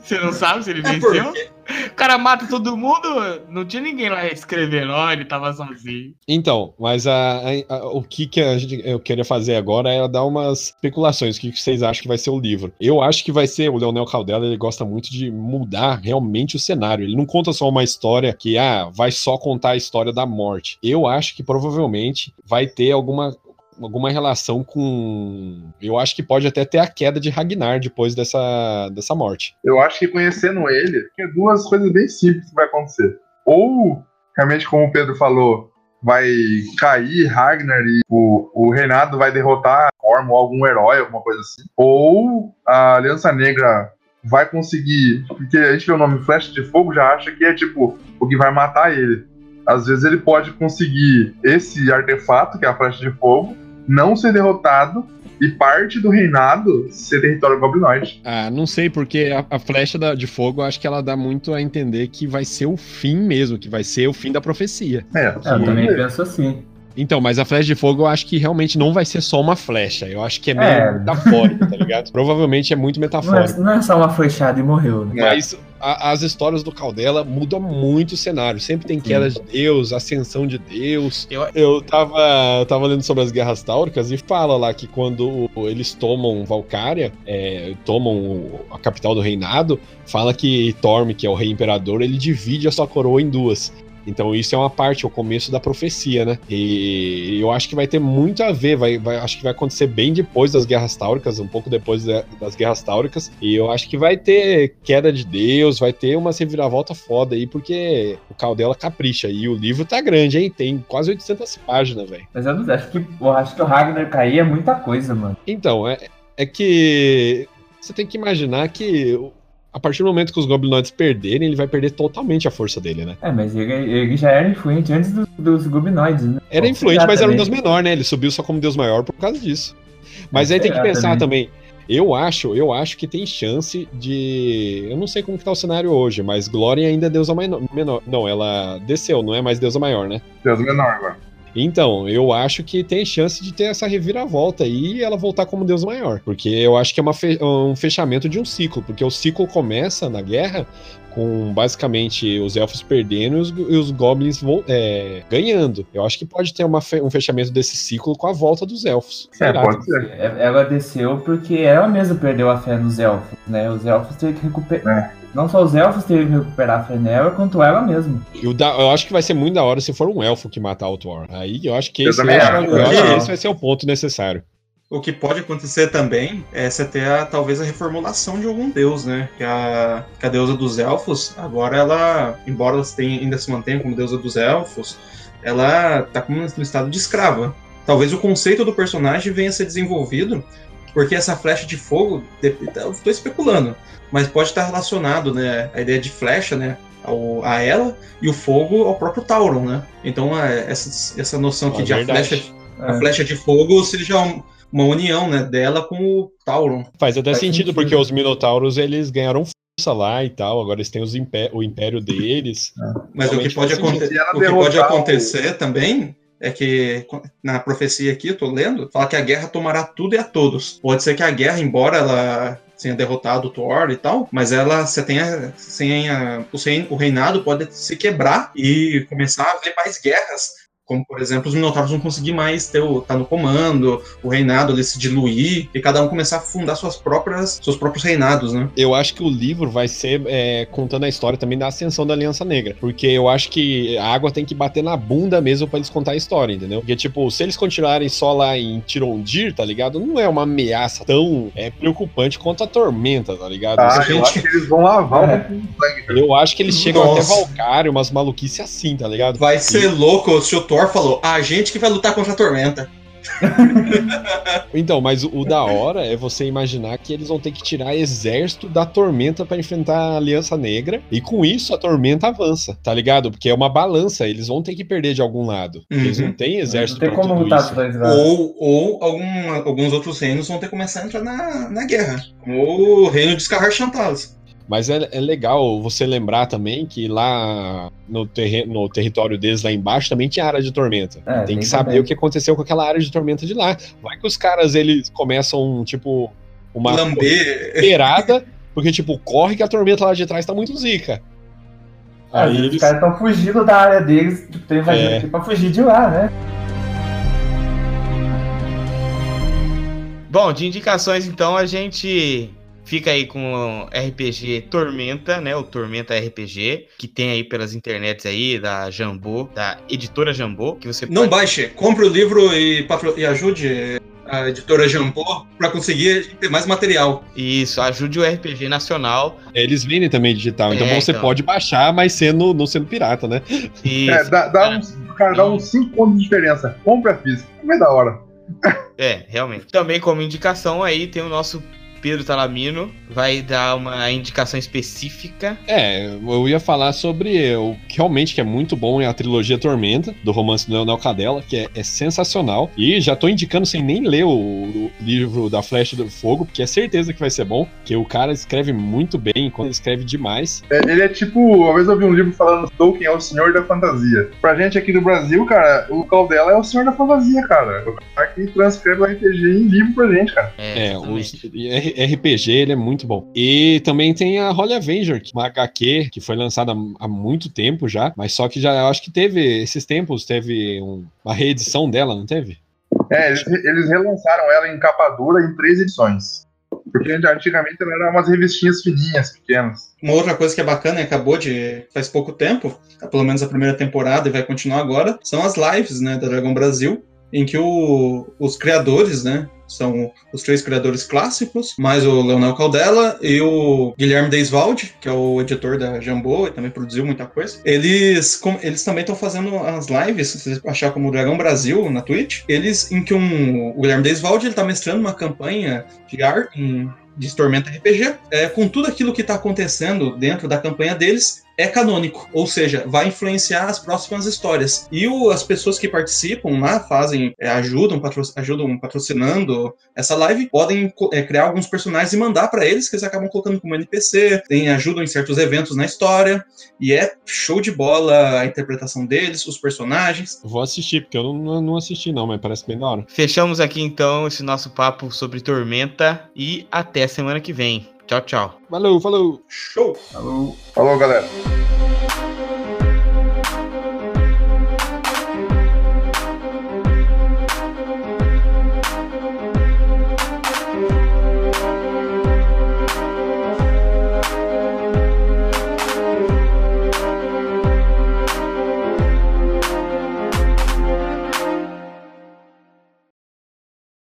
Você não sabe se ele É venceu? porque, O cara mata todo mundo, não tinha ninguém lá escrevendo, ó, ele tava sozinho. Então, mas a, a- a- o que, que a gente, eu queria fazer agora é dar umas especulações. O que, que vocês acham que vai ser o livro? Eu acho que vai ser o Leonel Caldela, ele gosta muito de mudar realmente o cenário. Ele não conta só uma história que, ah, vai só contar a história da morte. Eu acho que provavelmente vai ter alguma. Alguma relação com. Eu acho que pode até ter a queda de Ragnar depois dessa, dessa morte. Eu acho que conhecendo ele, tem duas coisas bem simples que vai acontecer. Ou, realmente, como o Pedro falou, vai cair Ragnar e o, o reinado vai derrotar Orm ou algum herói, alguma coisa assim. Ou a Aliança Negra vai conseguir. Porque a gente vê o nome Flecha de Fogo, já acha que é tipo o que vai matar ele. Às vezes ele pode conseguir esse artefato, que é a Flecha de Fogo, não ser derrotado e parte do reinado ser território goblinoide. Ah, não sei, porque a, a flecha da- de fogo, eu acho que ela dá muito a entender que vai ser o fim mesmo, que vai ser o fim da profecia. É, Eu também penso assim. Então, mas a flecha de fogo eu acho que realmente não vai ser só uma flecha. Eu acho que é meio É. metafórico, tá ligado? Provavelmente é muito Não é, metafórico. não é só uma flechada e morreu, né? Mas a- as histórias do Caldela mudam muito o cenário. Sempre tem queda de Deus, ascensão de Deus. Eu- Eu tava, eu tava lendo sobre as guerras táuricas e fala lá que quando eles tomam Valkyria, é, tomam a capital do reinado, fala que Torm, que é o rei imperador, ele divide a sua coroa em duas. Então isso é uma parte, o começo da profecia, né? E eu acho que vai ter muito a ver, vai, vai- acho que vai acontecer bem depois das guerras táuricas, um pouco depois da- das guerras táuricas. E eu acho que vai ter queda de Deus, vai ter uma reviravolta foda aí, porque o Caldela capricha. E o livro tá grande, hein? Tem quase 800 páginas, velho. Mas eu não acho que, eu acho que o Ragnar cair é muita coisa, mano. Então, é, é que você tem que imaginar que a partir do momento que os goblinoides perderem, ele vai perder totalmente a força dele, né? É, mas ele, ele já era influente antes dos, dos goblinoides, né? Era influente, mas era um também. deus menor, né? Ele subiu só como deus maior por causa disso. Mas É, aí tem que lá pensar também. Eu acho, eu acho que tem chance de. Eu não sei como que tá o cenário hoje, mas Glória ainda é deusa menor. menor. Não, ela desceu, não é mais deusa maior, né? Deus menor agora. Então, eu acho que tem chance de ter essa reviravolta aí e ela voltar como deus maior. Porque eu acho que é uma fe- um fechamento de um ciclo. Porque o ciclo começa na guerra com basicamente os elfos perdendo e os, e os goblins é, ganhando. Eu acho que pode ter uma fe- um fechamento desse ciclo com a volta dos elfos. É, Será? pode ser. É, Ela desceu porque ela mesma perdeu a fé nos elfos, né? Os elfos teve que recuperar. Não só os elfos teve que recuperar a fé nela, quanto ela mesma. Eu, da- eu acho que vai ser muito da hora se for um elfo que matar o Thor. Aí eu acho que Eu esse, também eu acho. eu acho que esse vai ser o ponto necessário. O que pode acontecer também é você ter a, talvez a reformulação de algum deus, né? Que a, que a deusa dos elfos, agora ela, embora ela tenha- ainda se mantenha como deusa dos elfos, ela tá como no estado de escrava. Talvez o conceito do personagem venha a ser desenvolvido porque essa flecha de fogo, tô especulando, mas pode estar relacionado, né? A ideia de flecha, né? Ao, a ela e o fogo ao próprio Tauron, né? Então é, essa, essa noção Ah, que de a flecha a É. flecha de fogo seja um- uma união, né, dela com o Tauron. Faz até Faz sentido, sentido. porque os Minotauros eles ganharam força lá e tal. Agora eles têm os impé- o império deles. Mas o que pode, faz sentido. aconte- Se ela o que pode derrotar o- acontecer também é que na profecia aqui, tô lendo, fala que a guerra tomará tudo e a todos. Pode ser que a guerra, embora ela tenha derrotado o Thor e tal, mas ela você tenha, sem- o reinado pode se quebrar e começar a haver mais guerras Como, por exemplo, os Minotauros não conseguir mais ter o, tá no comando, o reinado ali se diluir, e cada um começar a fundar suas próprias, seus próprios reinados, né? Eu acho que o livro vai ser é, contando a história também da ascensão da Aliança Negra. Porque eu acho que a água tem que bater na bunda mesmo pra eles contar a história, entendeu? Porque, tipo, se eles continuarem só lá em Tirondir, tá ligado? Não é uma ameaça tão é, preocupante quanto a tormenta, tá ligado? Ah, eu gente, acho que eles vão lavar É. um eu acho que eles chegam até Nossa. Valkyrie, umas maluquices assim, tá ligado? Vai ser louco se o Thor falou, a gente que vai lutar contra a tormenta. Então, mas o, da hora é você imaginar que eles vão ter que tirar exército da tormenta pra enfrentar a Aliança Negra, e com isso a tormenta avança, tá ligado? Porque é uma balança, eles vão ter que perder de algum lado. Eles Uhum. não têm Não exército tem pra como tudo lutar dois lados. Ou, ou algum- alguns outros reinos vão ter que começar a entrar na, na guerra. Como o reino de Scarrar Chantalas. Mas é, é legal você lembrar também que lá no, terre- no território deles, lá embaixo, também tinha área de tormenta. É, tem tem que saber também. o que aconteceu com aquela área de tormenta de lá. Vai que os caras, eles começam, tipo, uma beirada, porque, tipo, corre que a tormenta lá de trás tá muito zica. Às Aí eles... Os caras estão fugindo da área deles, tipo, tem invadido É. aqui pra fugir de lá, né? Bom, de indicações então a gente fica aí com o RPG Tormenta, né? O Tormenta RPG, que tem aí pelas internets aí da Jambô, da editora Jambô, que você Não pode- baixe, compre o livro e, e ajude a editora Jambô pra conseguir ter mais material. Isso, ajude o RPG nacional. Eles vendem também digital, então É, você então. pode baixar, mas sendo, não sendo pirata, né? Isso. É, dá, dá uns, cara, dá uns 5 pontos de diferença. Compra a física. É da hora. É, realmente. Também como indicação aí tem o nosso Pedro Talamino, vai dar uma indicação específica. É, eu ia falar sobre o que realmente que é muito bom é a trilogia Tormenta, do romance do Leonel Cadella, que é, é sensacional. E já tô indicando sem nem ler o, o livro da Flecha do Fogo, porque é certeza que vai ser bom, que o cara escreve muito bem, quando ele escreve demais. É, ele é tipo, uma vez eu vi um livro falando que Tolkien é o senhor da fantasia. Pra gente aqui do Brasil, cara, o Caldela é o senhor da fantasia, cara. O cara que transcreve o RPG em livro pra gente, cara. É, exatamente. os, e RPG ele é muito bom. E também tem a Holy Avenger, que é uma HQ que foi lançada há muito tempo já, mas só que já eu acho que teve esses tempos, teve um- uma reedição dela, não teve? É, eles, eles relançaram ela em capa dura em três edições. Porque antigamente ela era umas revistinhas fininhas, pequenas. Uma outra coisa que é bacana e acabou de faz pouco tempo, pelo menos a primeira temporada e vai continuar agora, são as lives, né, da Dragon Brasil, em que o- os criadores, né, são os três criadores clássicos, mais o Leonel Caldela e o Guilherme Deiswald, que é o editor da Jambô e também produziu muita coisa. Eles, com- eles também estão fazendo as lives, se você achar como Dragão Brasil na Twitch, eles em que um, o Guilherme Deiswald ele tá mestrando uma campanha de em de Tormenta RPG, é, com tudo aquilo que está acontecendo dentro da campanha deles, é canônico, ou seja, vai influenciar as próximas histórias. E o- as pessoas que participam lá, fazem, é, ajudam, patro- ajudam patrocinando essa live, podem é, criar alguns personagens e mandar para eles, que eles acabam colocando como NPC, tem, ajudam em certos eventos na história, e é show de bola a interpretação deles, os personagens. Vou assistir, porque eu não, não- não assisti não, mas parece bem da hora. Fechamos aqui então esse nosso papo sobre Tormenta e até semana que vem. Tchau, tchau. Valeu, falou! Show! Falou, Falou galera.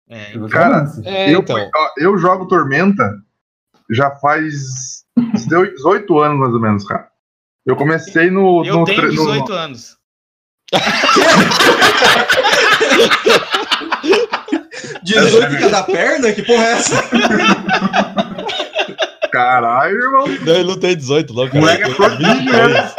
É, Cara, É, eu, então. eu jogo Tormenta já faz 18 anos, mais ou menos, cara. Eu comecei no. eu no tenho tre- no- 18 anos. 18 em cada perna? Que porra é essa? Caralho, irmão. Não, ele não tem 18, não, cara. Moleque é prodígio, 22.